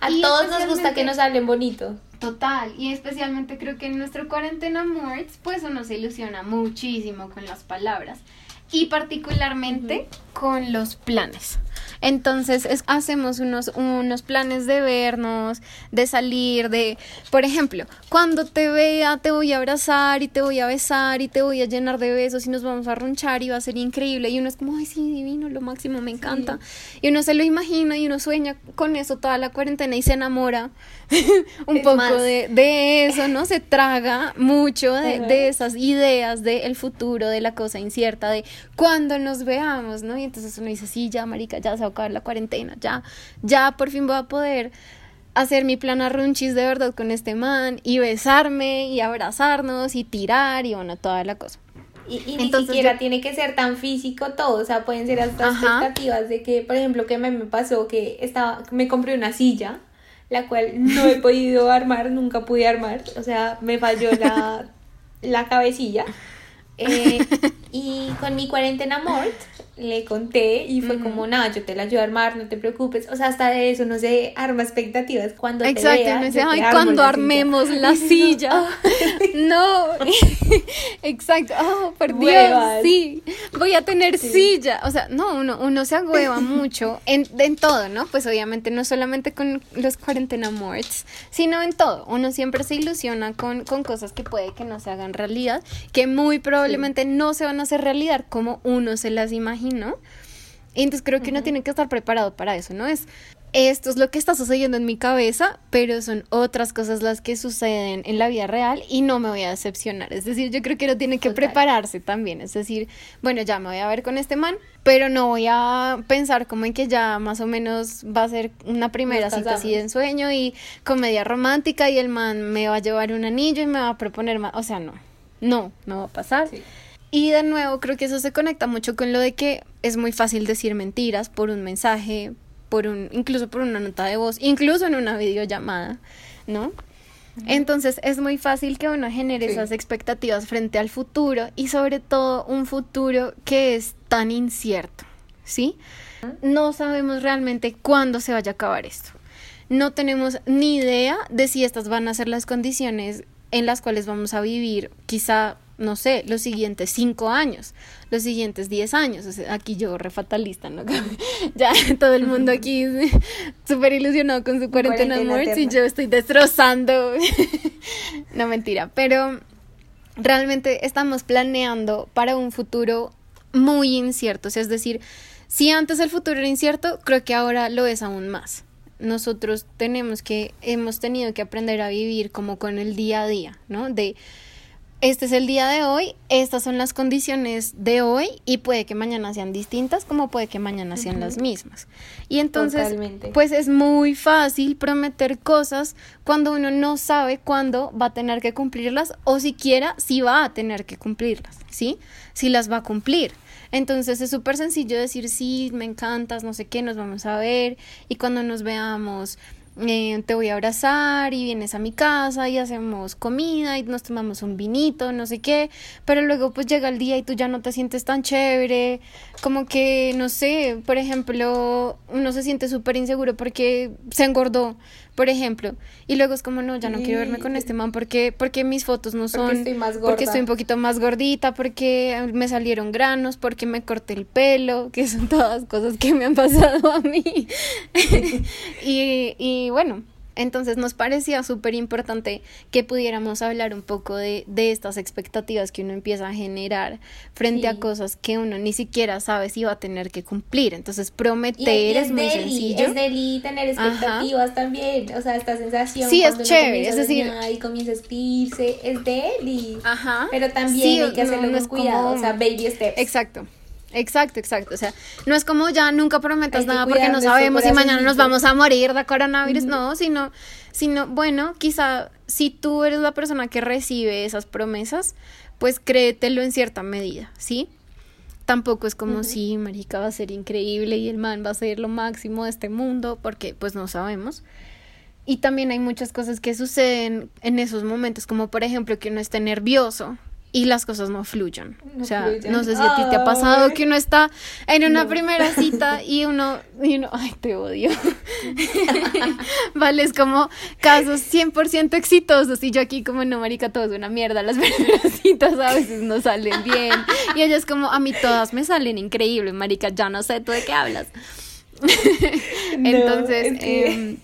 S2: A
S1: Y
S2: todos nos gusta que nos hablen bonito.
S1: Total, y especialmente creo que en nuestro cuarentena Morts, pues uno se ilusiona muchísimo con las palabras y particularmente con los planes. Entonces es- hacemos unos, unos planes de vernos, de salir, de, por ejemplo, cuando te vea te voy a abrazar y te voy a besar y te voy a llenar de besos y nos vamos a ronchar y va a ser increíble y uno es como, ay sí, divino, lo máximo, me encanta. Y uno se lo imagina y uno sueña con eso toda la cuarentena y se enamora un
S2: Es
S1: poco de, de eso, ¿no? Se traga mucho de, de esas ideas del futuro, de la cosa incierta, de cuando nos veamos, ¿no? Y entonces uno dice, sí, ya, marica, ya se va a acabar la cuarentena, ya, ya por fin voy a poder hacer mi plan a runchis de verdad con este man y besarme y abrazarnos y tirar y bueno, toda la cosa.
S2: Y, y ni siquiera
S1: yo-
S2: tiene que ser tan físico todo, o sea, pueden ser hasta
S1: Ajá.
S2: expectativas de que, por ejemplo, que mí me pasó que estaba, me compré una silla, la cual no he podido armar, nunca pude armar, o sea, me falló la, la cabecilla. Eh, y con mi cuarentena mort le conté y fue
S1: Ujú.
S2: como, nada, yo te la ayudo a armar, no te preocupes. O sea, hasta de eso no se arma expectativas. Cuando te
S1: Exacto,
S2: vea,
S1: uno dice,
S2: yo te
S1: ay, cuando
S2: la silla".
S1: armemos la
S2: no,
S1: silla. No, exacto, oh, por Dios, sí, voy a tener
S2: Sí.
S1: silla. O sea, no, uno, uno se agüeva mucho en, en todo, ¿no? Pues obviamente no solamente con los cuarentena morts, sino en todo. Uno siempre se ilusiona con, con cosas que puede que no se hagan realidad, que muy probablemente no se van a hacer realidad como uno se las imaginó. Y entonces creo que uno tiene que estar preparado para eso, ¿no? Es esto es lo que está sucediendo en mi cabeza, pero son otras cosas las que suceden en la vida real y no me voy a decepcionar. Es decir, yo creo que uno tiene que
S2: Total.
S1: prepararse también. Es decir, bueno, ya me voy a ver con este man, pero no voy a pensar como en que ya más o menos va a ser una primera cita así de ensueño y comedia romántica y el man me va a llevar un anillo y me va a proponer más. O sea, no, no, no va a pasar.
S2: Sí.
S1: Y de nuevo, creo que eso se conecta mucho con lo de que es muy fácil decir mentiras por un mensaje, por un, incluso por una nota de voz, incluso en una videollamada, ¿no? Entonces es muy fácil que uno genere
S2: Sí.
S1: esas expectativas frente al futuro y sobre todo un futuro que es tan incierto, ¿sí? No sabemos realmente cuándo se vaya a acabar esto. No tenemos ni idea de si estas van a ser las condiciones en las cuales vamos a vivir quizá no sé, los siguientes cinco años, los siguientes diez años. O sea, aquí yo re fatalista, ¿no? ya todo el mundo aquí súper ilusionado con su cuarentena muertos y yo estoy destrozando. no mentira, pero realmente estamos planeando para un futuro muy incierto. O sea, es decir, si antes el futuro era incierto, creo que ahora lo es aún más. Nosotros tenemos que, hemos tenido que aprender a vivir como con el día a día, ¿no? De este es el día de hoy, estas son las condiciones de hoy y puede que mañana sean distintas como puede que mañana sean las mismas. Y entonces, pues es muy fácil prometer cosas cuando uno no sabe cuándo va a tener que cumplirlas o siquiera si va a tener que cumplirlas, ¿sí? Si las va a cumplir. Entonces es súper sencillo decir, sí, me encantas, no sé qué, nos vamos a ver y cuando nos veamos eh, te voy a abrazar y vienes a mi casa y hacemos comida y nos tomamos un vinito, no sé qué, pero luego pues llega el día y tú ya no te sientes tan chévere, como que, no sé, por ejemplo, uno se siente súper inseguro porque se engordó, por ejemplo, y luego es como, no, ya no quiero verme con este man porque, porque mis fotos no son, porque estoy, más porque estoy un poquito más gordita, porque me salieron granos, porque me corté el pelo, que son todas cosas que me han pasado a mí. y, y bueno, entonces nos parecía súper importante que pudiéramos hablar un poco de, de, estas expectativas que uno empieza a generar frente a cosas que uno ni siquiera sabe si va a tener que cumplir. Entonces prometer es, muy sencillo.
S2: Es deli tener expectativas también, o sea, esta sensación.
S1: Sí, es chévere, es decir.
S2: Y comienza a escribirse, es deli. Ajá. Pero también hay que hacerlo con cuidado, o sea, baby steps.
S1: Exacto. Exacto, exacto. O sea, no es como ya nunca prometas nada porque no sabemos si mañana nos vamos a morir de coronavirus, no, sino, sino, bueno, quizá si tú eres la persona que recibe esas promesas, pues créetelo en cierta medida, ¿sí? Tampoco es como si marica va a ser increíble y el man va a ser lo máximo de este mundo, porque pues no sabemos. Y también hay muchas cosas que suceden en esos momentos, como por ejemplo que uno esté nervioso, y las cosas no fluyan. o sea, no sé si a ti te ha pasado que uno está en una primera cita y uno, y uno, ay, te odio. vale, es como casos 100% exitosos y yo aquí como, no, marica, todo es una mierda, las primeras citas a veces no salen bien. Y ella es como, a mí todas me salen increíbles, marica, ya no sé tú de qué hablas. Entonces, em,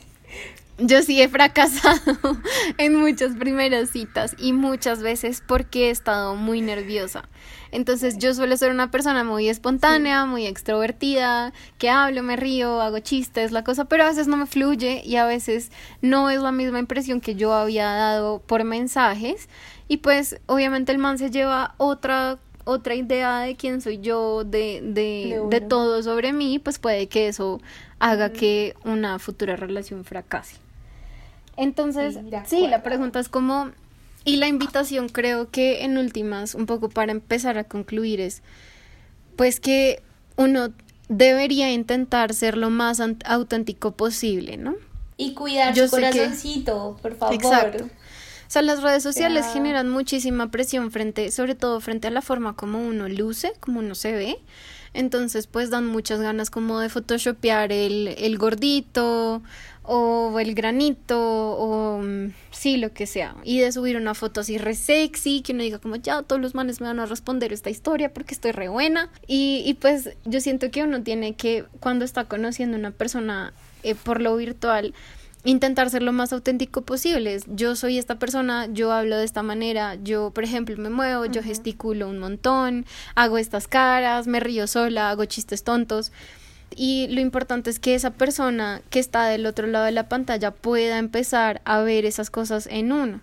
S1: yo sí he fracasado en muchas primeras citas y muchas veces porque he estado muy nerviosa. Entonces yo suelo ser una persona muy espontánea, muy extrovertida, que hablo, me río, hago chistes, la cosa, pero a veces no me fluye y a veces no es la misma impresión que yo había dado por mensajes y pues obviamente el man se lleva otra otra idea de quién soy yo, de, de, de, todo sobre mí, pues puede que eso haga que una futura relación fracase. Entonces, sí, la pregunta es como, y la invitación creo que en últimas, un poco para empezar a concluir es, pues que uno debería intentar ser lo más auténtico posible, ¿no?
S2: Y cuidar Yo su corazoncito, por favor. Exacto.
S1: O sea, las redes sociales generan muchísima presión frente, sobre todo frente a la forma como uno luce, como uno se ve. Entonces, pues dan muchas ganas como de photoshopear el, el gordito o el granito o mm, sí, lo que sea. Y de subir una foto así re sexy, que uno diga como ya todos los manes me van a responder esta historia porque estoy re buena. Y, y pues yo siento que uno tiene que, cuando está conociendo a una persona eh, por lo virtual, intentar ser lo más auténtico posible. Yo soy esta persona, yo hablo de esta manera, yo, por ejemplo, me muevo, yo gesticulo un montón, hago estas caras, me río sola, hago chistes tontos. Y lo importante es que esa persona que está del otro lado de la pantalla pueda empezar a ver esas cosas en uno.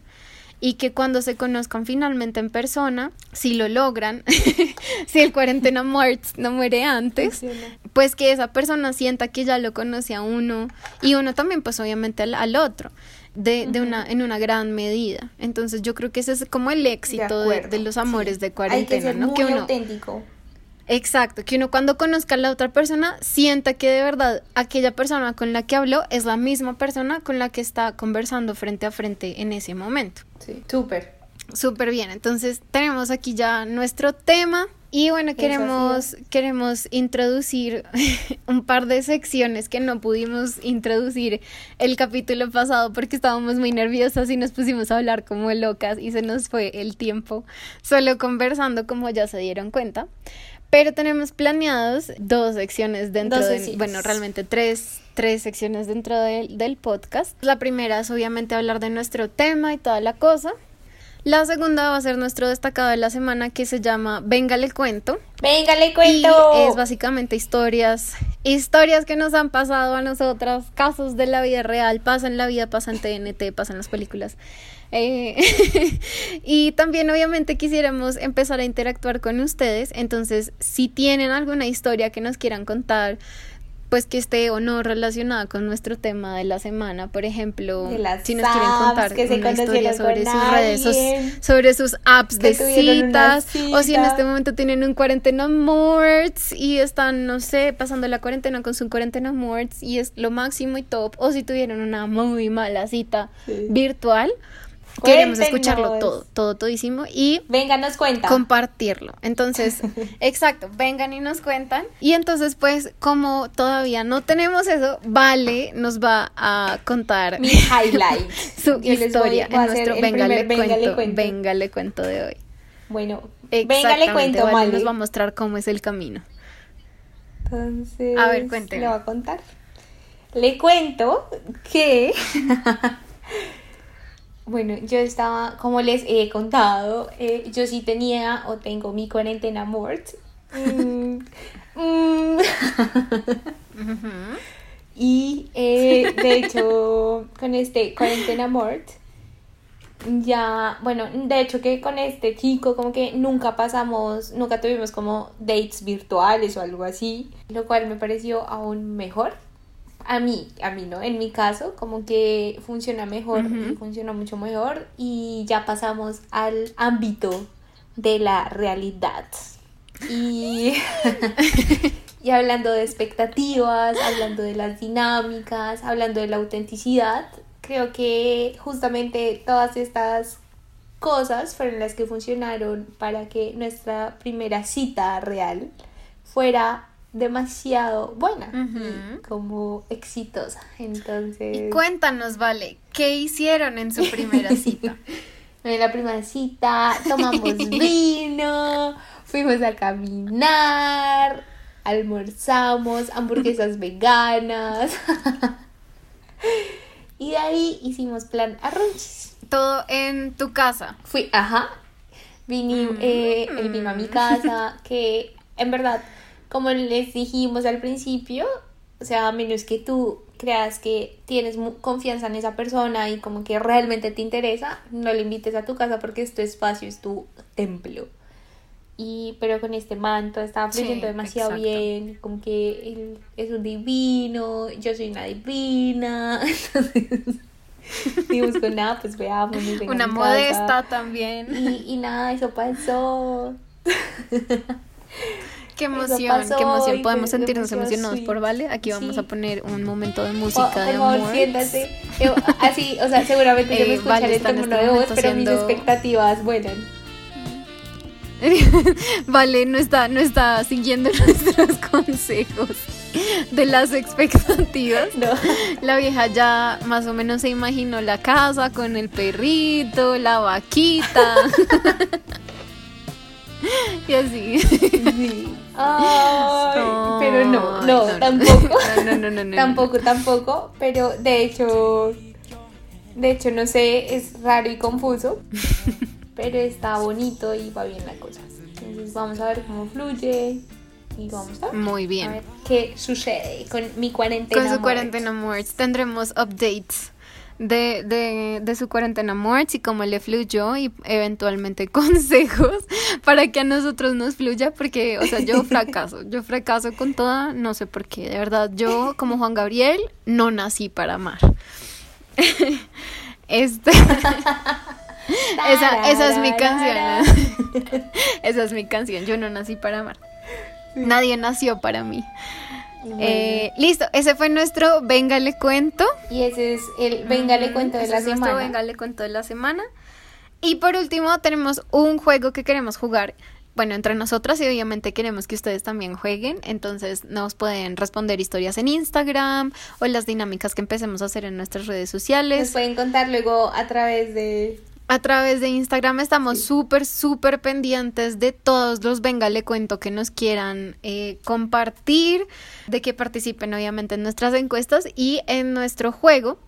S1: Y que cuando se conozcan finalmente en persona, si lo logran, si el cuarentena muerts no muere antes, pues que esa persona sienta que ya lo conoce a uno y uno también pues obviamente al, otro. De, de, una, en una gran medida. Entonces yo creo que ese es como el éxito de, los amores de cuarentena,
S2: Hay que ser
S1: ¿no?
S2: Muy auténtico.
S1: Exacto, que uno cuando conozca a la otra persona sienta que de verdad aquella persona con la que habló es la misma persona con la que está conversando frente a frente en ese momento.
S2: Sí, súper.
S1: Súper bien, entonces tenemos aquí ya nuestro tema Y bueno, queremos, queremos introducir un par de secciones que no pudimos introducir el capítulo pasado porque estábamos muy nerviosas y nos pusimos a hablar como locas y se nos fue el tiempo solo conversando como ya se dieron cuenta. Pero tenemos planeados dos secciones dentro de, bueno, realmente tres, tres secciones dentro del podcast. La primera es obviamente hablar de nuestro tema y toda la cosa. La segunda va a ser nuestro destacado de la semana que se llama Venga le cuento.
S2: Venga le cuento.
S1: Y es básicamente historias, historias que nos han pasado a nosotras, casos de la vida real, pasan en la vida, pasan en TNT, pasan en las películas. Eh, y también obviamente quisiéramos empezar a interactuar con ustedes, entonces si tienen alguna historia que nos quieran contar, pues que esté o no relacionada con nuestro tema de la semana, por ejemplo, si nos quieren contar una historia sobre sus redes, sobre sus apps de citas, o si en este momento tienen un cuarentena morts y están, no sé, pasando la cuarentena con su cuarentena morts y es lo máximo y top, o si tuvieron una muy mala cita virtual, Queremos escucharlo todo, todo, todísimo y
S2: vengan nos cuentan.
S1: Compartirlo. Entonces, exacto, vengan y nos cuentan. Y entonces, pues, como todavía no tenemos eso, Vale nos va a contar
S2: mi highlight,
S1: su historia en nuestro venga, le cuento, venga le cuento de hoy.
S2: Bueno, venga le cuento,
S1: vale, nos va a mostrar cómo es el camino.
S2: Entonces,
S1: a ver, cuénteme.
S2: Le va a contar. Le cuento que Bueno, yo estaba, como les he contado, eh, yo sí tenía o tengo mi cuarentena mort. Mm, mm. y eh, de hecho, con este cuarentena mort, ya, bueno, de hecho que con este chico como que nunca pasamos, nunca tuvimos como dates virtuales o algo así, lo cual me pareció aún mejor a mí, a mí, ¿no? En mi caso, como que funciona mejor, funciona mucho mejor y ya pasamos al ámbito de la realidad. Y, y hablando de expectativas, hablando de las dinámicas, hablando de la autenticidad, creo que justamente todas estas cosas fueron las que funcionaron para que nuestra primera cita real fuera demasiado buena como exitosa. Entonces.
S1: Y cuéntanos, vale, ¿qué hicieron en su primera cita?
S2: en la primera cita tomamos vino, fuimos a caminar, almorzamos hamburguesas veganas. y de ahí hicimos plan arroz.
S1: Todo en tu casa.
S2: Fui, ajá. Vine, eh, él vino a mi casa, que en verdad como les dijimos al principio, o sea, a menos que tú creas que tienes confianza en esa persona y como que realmente te interesa, no le invites a tu casa porque es tu espacio, es tu templo. Y, pero con este manto estaba fluyendo demasiado bien, como que él es un divino, yo soy una divina. Entonces, dijimos con nada, pues veamos.
S1: Una modesta también.
S2: Y, y nada, eso pasó.
S1: Qué emoción, qué emoción. Podemos sentirnos emocionados por Vale. Aquí vamos a poner un momento de música de amor.
S2: siéntate. así, o sea, seguramente yo me eh, escucharé vale, este de voz, pero mis expectativas vuelan.
S1: vale, no está, no está siguiendo nuestros consejos de las expectativas.
S2: No.
S1: La vieja ya más o menos se imaginó la casa con el perrito, la vaquita. Y así.
S2: Sí. Ay, pero no, no, tampoco. No, no, no, no, Tampoco, tampoco. Pero de hecho, de hecho, no sé, es raro y confuso. pero está bonito y va bien la cosa. Entonces vamos a ver cómo fluye. Y vamos a ver.
S1: Muy bien.
S2: A ver qué sucede con mi cuarentena.
S1: Con su cuarentena muerts. Tendremos updates de, de, de su cuarentena muerts y cómo le fluyó y eventualmente consejos para que a nosotros nos fluya porque, o sea, yo fracaso, yo fracaso con toda, no sé por qué, de verdad, yo como Juan Gabriel no nací para amar. este... esa, esa es mi canción. esa es mi canción, yo no nací para amar. Nadie nació para mí. Eh, listo, ese fue nuestro Venga le cuento.
S2: Y ese es el Venga le cuento de la semana.
S1: Venga le cuento de la semana. Y por último tenemos un juego que queremos jugar. bueno, entre nosotras y obviamente queremos que ustedes también jueguen, entonces nos pueden responder historias en Instagram o las dinámicas que empecemos a hacer en nuestras redes sociales.
S2: Nos pueden contar luego a través de
S1: a través de Instagram estamos súper, súper pendientes de todos los venga le cuento que nos quieran eh, compartir, de que participen obviamente en nuestras encuestas y en nuestro juego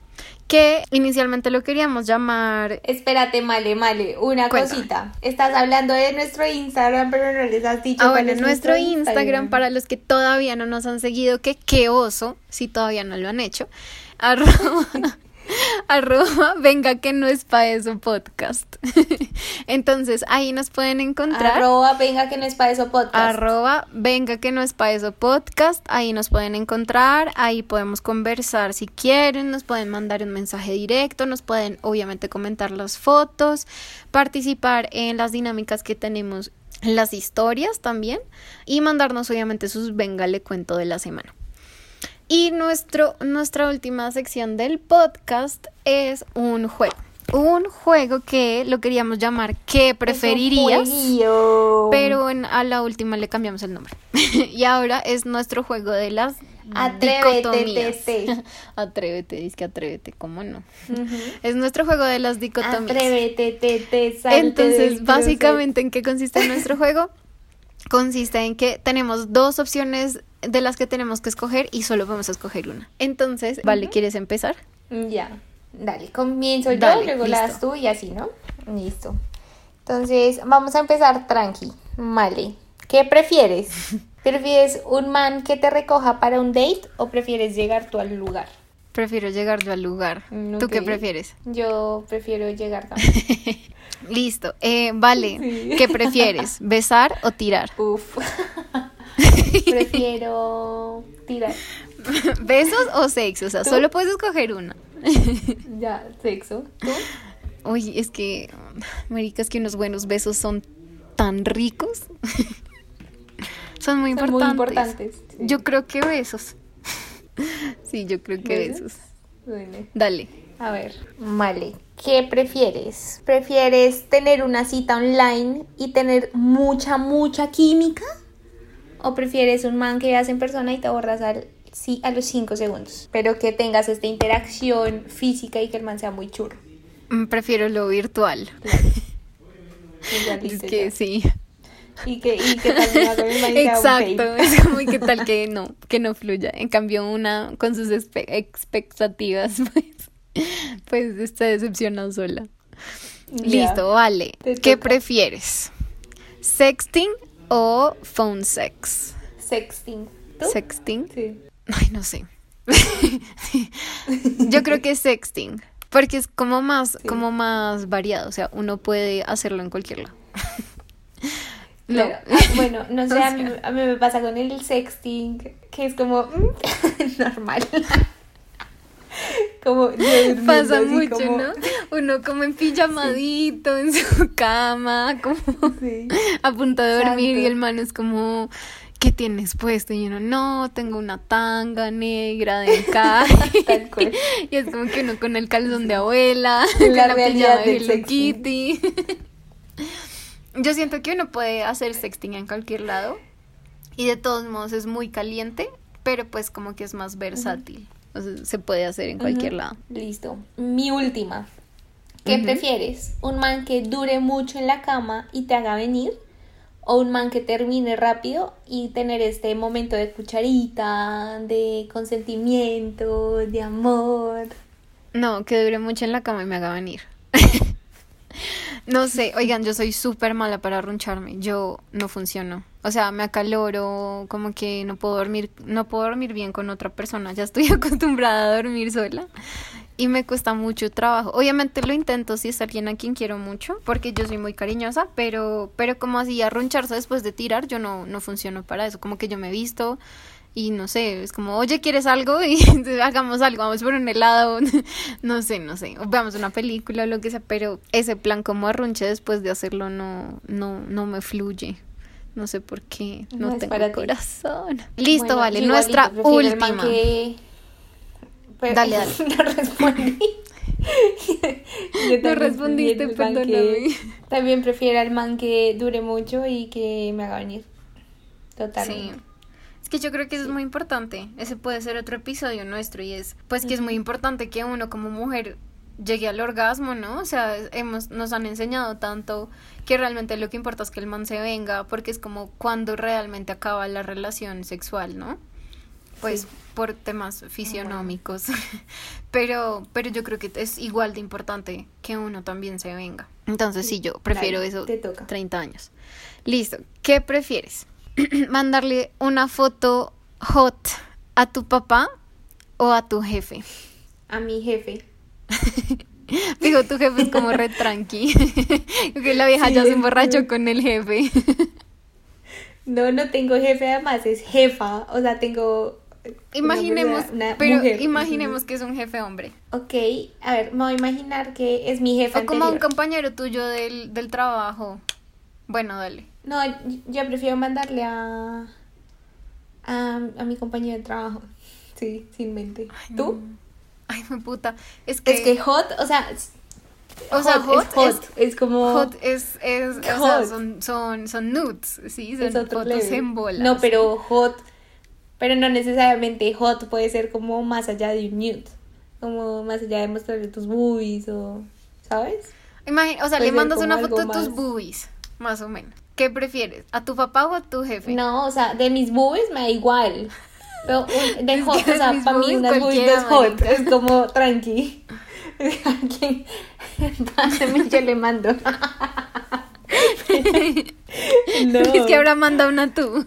S1: que inicialmente lo queríamos llamar...
S2: Espérate, Male, Male, una cosita. Estás hablando de nuestro Instagram, pero no les has dicho.
S1: Ah, bueno, nuestro, Instagram, para los que todavía no nos han seguido, que qué oso, si todavía no lo han hecho, arroba arroba venga que no es para eso podcast. Entonces ahí nos pueden encontrar.
S2: Arroba venga que no es para eso podcast.
S1: Arroba venga que no es para eso podcast. Ahí nos pueden encontrar. Ahí podemos conversar si quieren. Nos pueden mandar un mensaje directo. Nos pueden obviamente comentar las fotos. Participar en las dinámicas que tenemos. Las historias también. Y mandarnos obviamente sus venga le cuento de la semana. Y nuestro, nuestra última sección del podcast es un juego. Un juego que lo queríamos llamar ¿Qué preferirías? Pero a la última le cambiamos el nombre. y ahora es nuestro juego de las
S2: Atrévete,
S1: atrévete, es que atrévete, ¿cómo no? Es nuestro juego de las dicotomías.
S2: Atrévete, te,
S1: Entonces, básicamente, ¿en qué consiste nuestro juego? Consiste en que tenemos dos opciones de las que tenemos que escoger y solo vamos a escoger una. Entonces, vale, ¿quieres empezar?
S2: Ya, dale, comienzo yo, luego la das tú y así, ¿no? Listo. Entonces, vamos a empezar tranqui. Vale, ¿qué prefieres? ¿Prefieres un man que te recoja para un date o prefieres llegar tú al lugar?
S1: Prefiero llegar yo al lugar. Mm, ¿Tú qué prefieres?
S2: Yo prefiero llegar también.
S1: Listo. Eh, vale, ¿qué prefieres? ¿Besar o tirar?
S2: Uf. Prefiero tirar.
S1: ¿Besos o sexo? O sea, solo puedes escoger uno.
S2: ya, sexo. ¿Tú?
S1: Uy, es que, marica, es que unos buenos besos son tan ricos. son muy importantes. Muy importantes. Yo creo que besos. sí, yo creo que besos. Dale.
S2: A ver, vale. ¿Qué prefieres? ¿Prefieres tener una cita online y tener mucha, mucha química? ¿O prefieres un man que veas en persona y te borras al, sí, a los 5 segundos? Pero que tengas esta interacción física y que el man sea muy churro.
S1: Mm, prefiero lo virtual. es que sí.
S2: Y que, y que tal man
S1: Exacto, es como que tal que no, que no fluya. En cambio, una con sus expectativas, pues, pues está decepcionado sola. Listo, vale. ¿Qué prefieres? ¿Sexting o phone sex?
S2: Sexting.
S1: ¿Sexting?
S2: Sí.
S1: Ay, no sé. Yo creo que es sexting. Porque es como más, como más variado. O sea, uno puede hacerlo en cualquier lado.
S2: no. Ah, bueno, no sé, a mí, a mí me pasa con el sexting, que es como normal. como
S1: pasa mucho, ¿no? Uno como en pijamadito en su cama, como a punto de dormir y el man es como ¿qué tienes puesto? Y uno, no, tengo una tanga negra de encaje. y es como que uno con el calzón de abuela, la, la realidad de Hello Kitty. Yo siento que uno puede hacer sexting en cualquier lado y de todos modos es muy caliente, pero pues como que es más versátil se puede hacer en cualquier lado.
S2: Listo. Mi última. ¿Qué prefieres? ¿Un man que dure mucho en la cama y te haga venir? ¿O un man que termine rápido y tener este momento de cucharita, de consentimiento, de amor?
S1: No, que dure mucho en la cama y me haga venir. no sé, oigan, yo soy súper mala para arruncharme. Yo no funciono. O sea, me acaloro, como que no puedo dormir, no puedo dormir bien con otra persona. Ya estoy acostumbrada a dormir sola y me cuesta mucho trabajo. Obviamente lo intento si es alguien a quien quiero mucho, porque yo soy muy cariñosa, pero pero como así arruncharse después de tirar, yo no no funciono para eso, como que yo me he visto y no sé, es como, oye, ¿quieres algo? Y hagamos algo, vamos por un helado, no sé, no sé, o veamos una película o lo que sea, pero ese plan como arrunche después de hacerlo no, no, no me fluye. No sé por qué, no, tengo corazón. Listo, vale, nuestra última.
S2: dale, dale.
S1: no respondí.
S2: no respondiste, perdóname. también prefiero al man que dure mucho y que me haga venir. Totalmente.
S1: Sí. Es que yo creo que eso es muy importante. Ese puede ser otro episodio nuestro y es, pues que es muy importante que uno como mujer llegue al orgasmo, ¿no? O sea, hemos, nos han enseñado tanto que realmente lo que importa es que el man se venga, porque es como cuando realmente acaba la relación sexual, ¿no? Pues por temas fisionómicos. pero, pero yo creo que es igual de importante que uno también se venga. Entonces sí, yo prefiero eso.
S2: Te toca.
S1: 30 años. Listo. ¿Qué prefieres? ¿Mandarle una foto hot a tu papá o a tu jefe?
S2: A mi jefe.
S1: Digo, tu jefe es como re tranqui. que la vieja ya se emborrachó con el jefe.
S2: no, no tengo jefe, además es jefa. O sea, tengo.
S1: Imaginemos, pero imaginemos que es un jefe hombre.
S2: Ok, a ver, me voy a imaginar que es mi jefe.
S1: O como un compañero tuyo del, del trabajo. Bueno, dale.
S2: No, yo prefiero mandarle a, a, a mi compañero de trabajo. Sí, sin mente. ¿Tú?
S1: Ay, me puta. Es que.
S2: Es que hot, o sea.
S1: O sea, hot,
S2: es, hot, es, como.
S1: Hot es. es O sea, son, son, son nudes, ¿sí? Son fotos en bolas.
S2: No, pero hot. Pero no necesariamente hot puede ser como más allá de un nude. Como más allá de mostrarle tus boobies o. ¿Sabes?
S1: Imagina, o sea, le mandas una foto de tus boobies, más o menos. ¿Qué prefieres? ¿A tu papá o a tu jefe?
S2: No, o sea, de mis boobies me da igual. Pero de hot, o sea, para mí unas es hot, es como tranqui. ¿Quién? Pásame, yo le mando.
S1: no. Es que ahora manda una tú.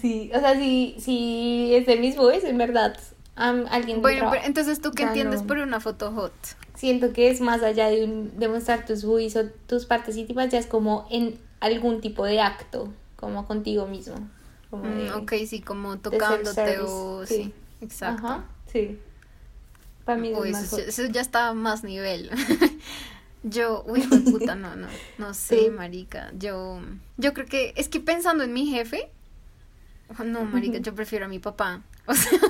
S2: sí, o sea, si, si es de mis boys, en verdad, alguien
S1: Bueno, pero entonces tú qué entiendes por una foto hot?
S2: Siento que es más allá de, un, de mostrar tus boys o tus partes íntimas, ya es como en algún tipo de acto como contigo mismo. Como
S1: mm, ok, sí, como tocándote o sí. exacto. Ajá,
S2: sí. Para mí
S1: es más eso, ya está a más nivel. yo, uy, puta, no, no, no sé, marica. Yo, yo creo que, es que pensando en mi jefe, no, marica, yo prefiero a mi papá. O sea,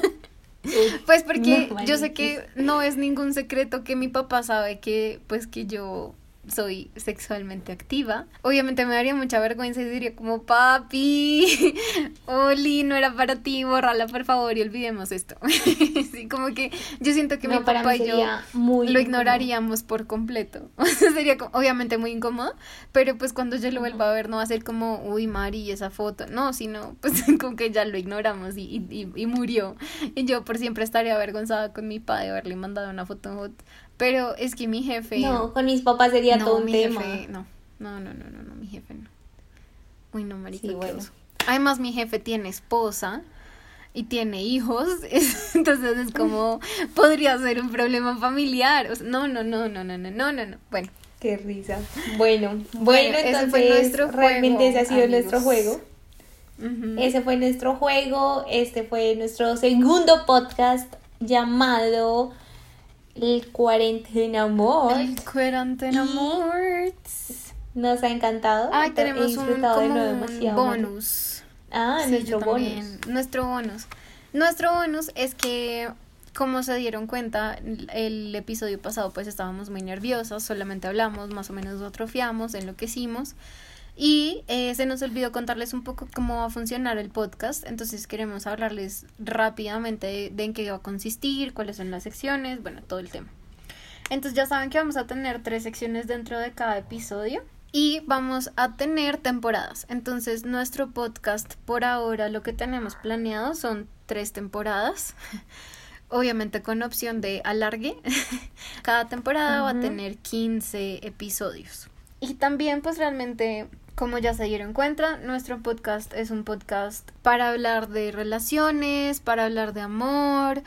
S1: pues porque yo sé que no es ningún secreto que mi papá sabe que, pues que yo soy sexualmente activa. Obviamente me daría mucha vergüenza y diría como, papi, Oli, no era para ti, bórrala por favor y olvidemos esto. sí, como que yo siento que mi papá y yo lo ignoraríamos por completo. sería obviamente muy incómodo, pero pues cuando yo lo vuelva a ver no va a ser como, uy, Mari, esa foto. No, sino pues como que ya lo ignoramos y, y, y, murió. Y yo por siempre estaría avergonzada con mi padre de haberle mandado una foto pero es que mi jefe.
S2: No, con mis papás sería todo un tema.
S1: Jefe, no, no, no, no, no, no, mi jefe no. Uy, no, marica. Además, mi jefe tiene esposa y tiene hijos, entonces es como podría ser un problema familiar. no, no, no, no, no, no, no, no, no. Bueno.
S2: Qué risa. Bueno, bueno, entonces fue nuestro realmente ese ha sido nuestro juego. Ese fue nuestro juego, este fue nuestro segundo podcast llamado el cuarentena amor.
S1: El cuarentena amor.
S2: Nos ha encantado.
S1: Ay, tenemos un, bonus.
S2: Ah, nuestro bonus.
S1: Nuestro bonus. Nuestro bonus es que, como se dieron cuenta, el episodio pasado pues estábamos muy nerviosas, solamente hablamos, más o menos atrofiamos, enloquecimos. Y eh, se nos olvidó contarles un poco cómo va a funcionar el podcast, entonces queremos hablarles rápidamente de, en qué va a consistir, cuáles son las secciones, bueno, todo el tema. Entonces ya saben que vamos a tener tres secciones dentro de cada episodio y vamos a tener temporadas. Entonces nuestro podcast por ahora lo que tenemos planeado son tres temporadas. Obviamente con opción de alargue. Cada temporada va a tener 15 episodios. Y también pues realmente como ya se dieron cuenta, nuestro podcast es un podcast para hablar de relaciones, para hablar de amor,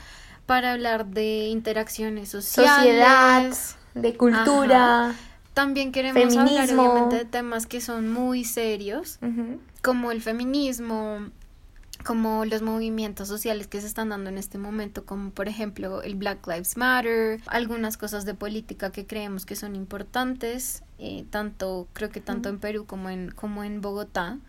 S1: para hablar de interacciones sociales, sociedad,
S2: de cultura.
S1: También queremos hablar obviamente de temas que son muy serios, como el feminismo, como los movimientos sociales que se están dando en este momento, como por ejemplo el Black Lives Matter, algunas cosas de política que creemos que son importantes, eh, tanto creo que tanto en Perú como en como en Bogotá.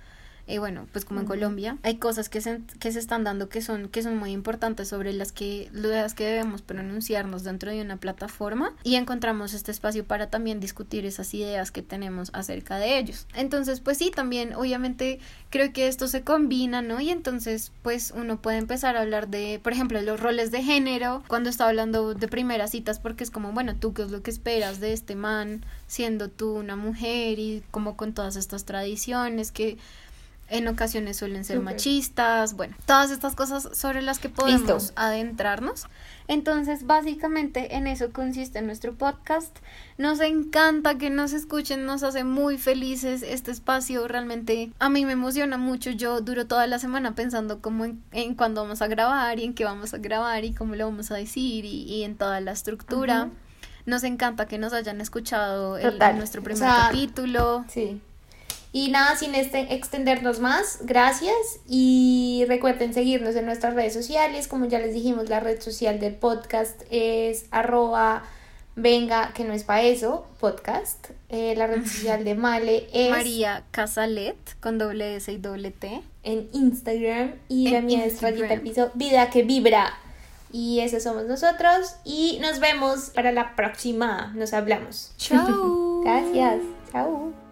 S1: Eh, bueno, pues como en Colombia, hay cosas que se, que se están dando que son, que son muy importantes sobre las que, las que debemos pronunciarnos dentro de una plataforma y encontramos este espacio para también discutir esas ideas que tenemos acerca de ellos. Entonces, pues sí, también obviamente creo que esto se combina, ¿no? Y entonces, pues uno puede empezar a hablar de, por ejemplo, los roles de género cuando está hablando de primeras citas porque es como, bueno, tú qué es lo que esperas de este man siendo tú una mujer y como con todas estas tradiciones que en ocasiones suelen ser machistas, bueno, todas estas cosas sobre las que podemos adentrarnos. Entonces, básicamente en eso consiste nuestro podcast. Nos encanta que nos escuchen, nos hace muy felices este espacio, realmente a mí me emociona mucho. Yo duro toda la semana pensando cómo en, en cuándo vamos a grabar y en qué vamos a grabar y cómo lo vamos a decir y, en toda la estructura. Nos encanta que nos hayan escuchado en nuestro primer capítulo.
S2: Sí. Y nada, sin este, extendernos más, gracias y recuerden seguirnos en nuestras redes sociales. Como ya les dijimos, la red social del podcast es arroba venga, que no es para eso, podcast. Eh, la red social de Male es
S1: María Casalet con doble S y doble T.
S2: En Instagram y la mía es Rayita Piso, Vida que Vibra. Y esos somos nosotros y nos vemos para la próxima. Nos hablamos.
S1: Chao.
S2: Gracias. Chao.